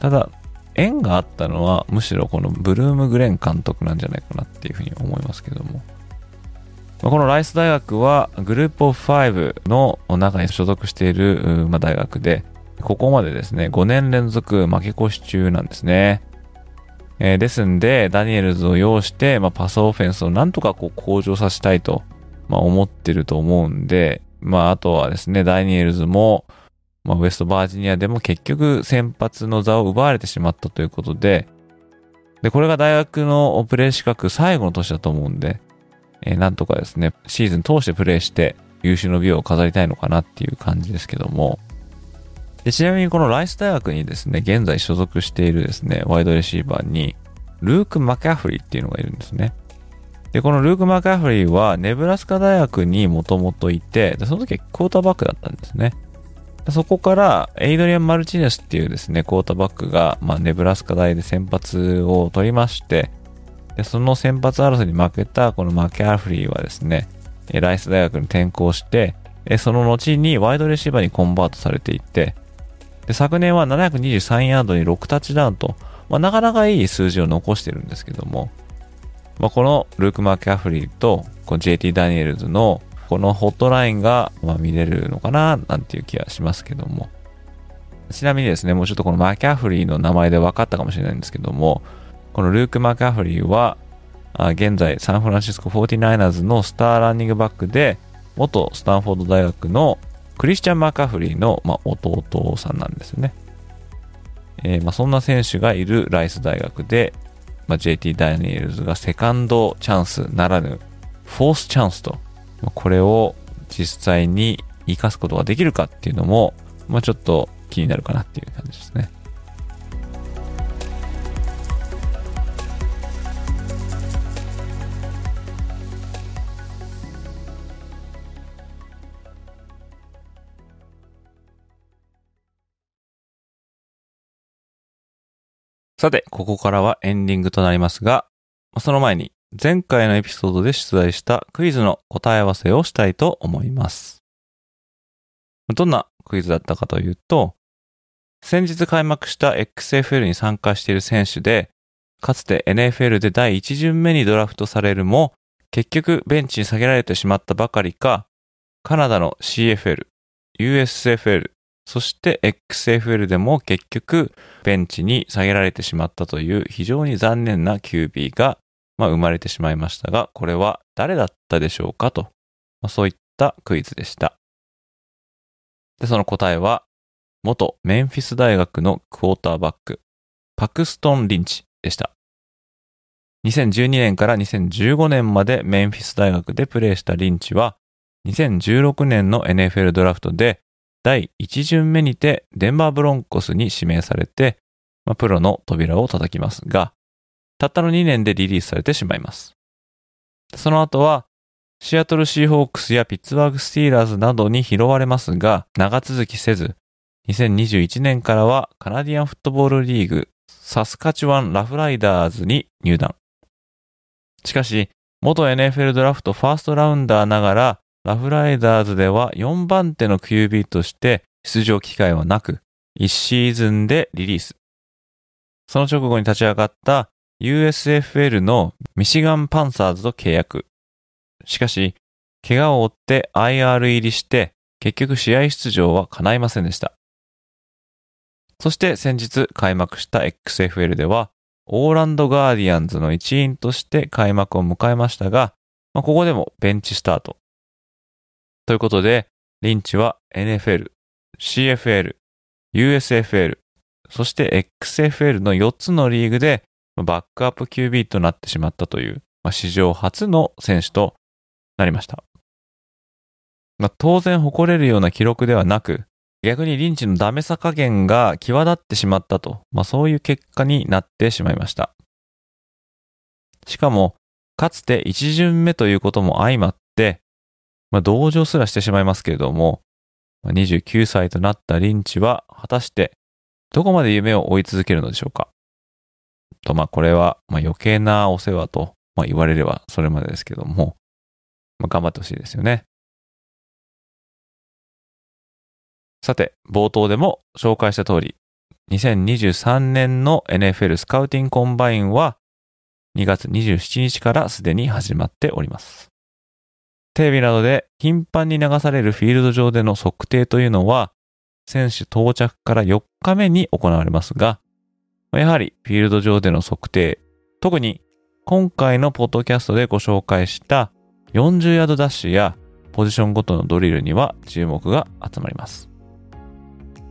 ただ、縁があったのはむしろこのブルーム・グレン監督なんじゃないかなっていうふうに思いますけども。このライス大学はグループオフ5の中に所属している、大学で、ここまでですね、5年連続負け越し中なんですね。えー、ですんで、ダニエルズを要して、まあ、パスオフェンスをなんとかこう向上させたいと、まあ、思ってると思うんで、まあ、あとはですね、ダニエルズも、まあ、ウェストバージニアでも結局先発の座を奪われてしまったということで、で、これが大学のプレー資格最後の年だと思うんで、えー、なんとかですね、シーズン通してプレーして優秀の美を飾りたいのかなっていう感じですけども、でちなみにこのライス大学にですね、現在所属しているですね、ワイドレシーバーに、ルーク・マキャフリーっていうのがいるんですね。で、このルーク・マキャフリーは、ネブラスカ大学にもともといて、でその時はクォーターバックだったんですね。そこから、エイドリアン・マルチネスっていうですね、クォーターバックが、まあ、ネブラスカ大で先発を取りまして、で、その先発争いに負けたこのマキャフリーはですね、ライス大学に転校して、その後にワイドレシーバーにコンバートされていって、で昨年は723ヤードに6タッチダウンと、まあ、なかなかいい数字を残してるんですけども、まあ、このルーク・マーキャフリーとこの JT ダニエルズのこのホットラインがま見れるのかななんていう気がしますけども。ちなみにですね、もうちょっとこのマーキャフリーの名前で分かったかもしれないんですけども、このルーク・マーキャフリーは、現在サンフランシスコ 49ers のスターランニングバックで、元スタンフォード大学のクリスチャン・マーカフリーの、まあ、弟さんなんですよね。えー、まあ、そんな選手がいるライス大学で、まあ、JT ダイニエルズがセカンドチャンスならぬフォースチャンスと、まあ、これを実際に活かすことができるかっていうのも、まあ、ちょっと気になるかなっていう感じですね。さて、ここからはエンディングとなりますが、その前に前回のエピソードで出題したクイズの答え合わせをしたいと思います。どんなクイズだったかというと、先日開幕した XFL に参加している選手で、かつて NFL で第1巡目にドラフトされるも、結局ベンチに下げられてしまったばかりか、カナダの CFL、USFL、そして XFL でも結局ベンチに下げられてしまったという非常に残念な QB が、まあ、生まれてしまいましたが、これは誰だったでしょうかと、まあ、そういったクイズでした。で、その答えは、元メンフィス大学のクォーターバック、パクストン・リンチでした。2012年から2015年までメンフィス大学でプレーしたリンチは、2016年の NFL ドラフトで第1巡目にてデンバーブロンコスに指名されて、まあ、プロの扉を叩きますが、たったの2年でリリースされてしまいます。その後は、シアトルシーホークスやピッツバーグスティーラーズなどに拾われますが、長続きせず、2021年からはカナディアンフットボールリーグサスカチュワンラフライダーズに入団。しかし、元 NFL ドラフト first rounder ながら、ラフライダーズでは4番手の QB として出場機会はなく、1シーズンでリリース。その直後に立ち上がった USFL のミシガンパンサーズと契約。しかし、怪我を負って IR 入りして、結局試合出場は叶いませんでした。そして先日開幕した XFL では、オーランドガーディアンズの一員として開幕を迎えましたが、まあ、ここでもベンチスタート。ということで、リンチは NFL、CFL、USFL、そして XFL の4つのリーグでバックアップ QB となってしまったという、まあ、史上初の選手となりました。まあ、当然誇れるような記録ではなく、逆にリンチのダメさ加減が際立ってしまったと、まあ、そういう結果になってしまいました。しかも、かつて1巡目ということも相まって、まあ、同情すらしてしまいますけれども、29歳となったリンチは果たしてどこまで夢を追い続けるのでしょうか？と、まあこれはまあ余計なお世話と、まあ、言われればそれまでですけども、まあ、頑張ってほしいですよね。さて、冒頭でも紹介した通り、2023年の NFL スカウティングコンバインは2月27日からすでに始まっております。テレビなどで頻繁に流されるフィールド上での測定というのは、選手到着から4日目に行われますが、やはりフィールド上での測定、特に今回のポッドキャストでご紹介した40ヤードダッシュやポジションごとのドリルには注目が集まります。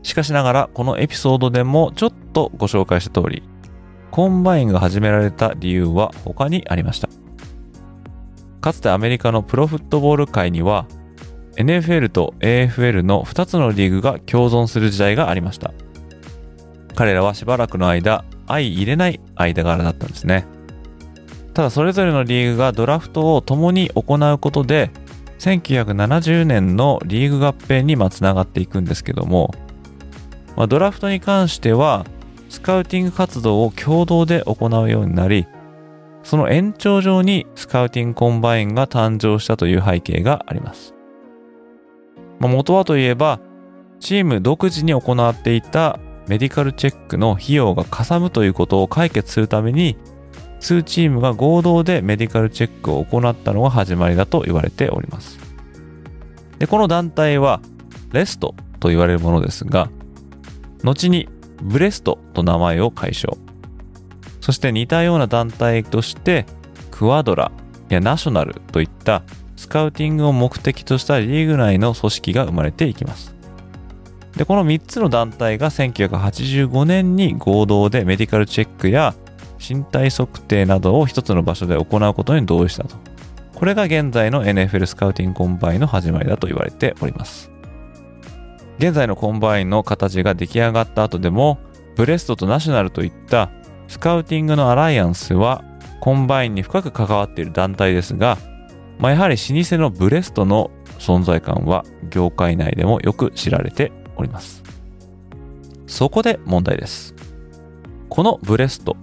しかしながらこのエピソードでもちょっとご紹介した通り、コンバインが始められた理由は他にありました。かつてアメリカのプロフットボール界には、NFL と AFL の2つのリーグが共存する時代がありました。彼らはしばらくの間、相入れない間柄だったんですね。ただそれぞれのリーグがドラフトを共に行うことで、1970年のリーグ合併にまつながっていくんですけども、まあ、ドラフトに関しては、スカウティング活動を共同で行うようになり、その延長上にスカウティングコンバインが誕生したという背景があります。まあ、元はといえば、チーム独自に行っていたメディカルチェックの費用がかさむということを解決するために、数チームが合同でメディカルチェックを行ったのが始まりだと言われております。で、この団体は、レストと言われるものですが、後にブレストと名前を解消。そして似たような団体として、クワドラやナショナルといったスカウティングを目的としたリーグ内の組織が生まれていきます。で、この3つの団体が1985年に合同でメディカルチェックや身体測定などを一つの場所で行うことに同意したと。これが現在の NFL スカウティングコンバインの始まりだと言われております。現在のコンバインの形が出来上がった後でも、 BLESTO とナショナルといったスカウティングのアライアンスはコンバインに深く関わっている団体ですが、まあ、やはり老舗の BLESTO の存在感は業界内でもよく知られております。そこで問題です。このブレスト、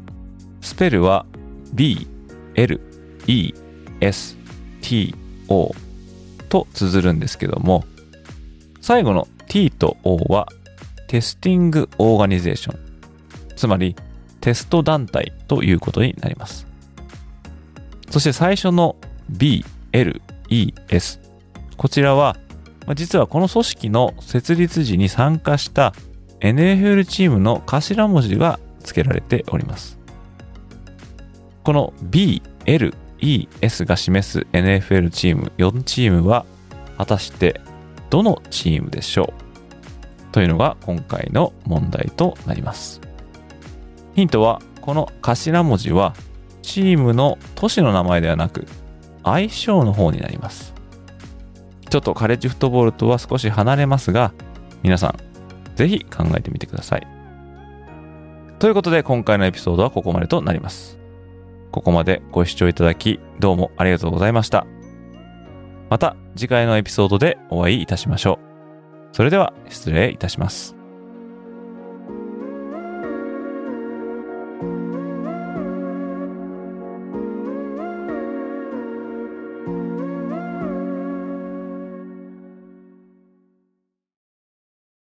スペルは B, L, E, S, T, O と綴るんですけども、最後の T と O はテスティングオーガニゼーション、つまりテスト団体ということになります。そして最初の B, L, E, S。こちらは、実はこの組織の設立時に参加した NFL チームの頭文字が付けられております。この B, L, E, S が示す NFL チーム4チームは果たしてどのチームでしょう？というのが今回の問題となります。ヒントはこの頭文字はチームの都市の名前ではなく相性の方になります。ちょっとカレッジフットボールとは少し離れますが、皆さん、ぜひ考えてみてください。ということで今回のエピソードはここまでとなります。ここまでご視聴いただき、どうもありがとうございました。また次回のエピソードでお会いいたしましょう。それでは失礼いたします。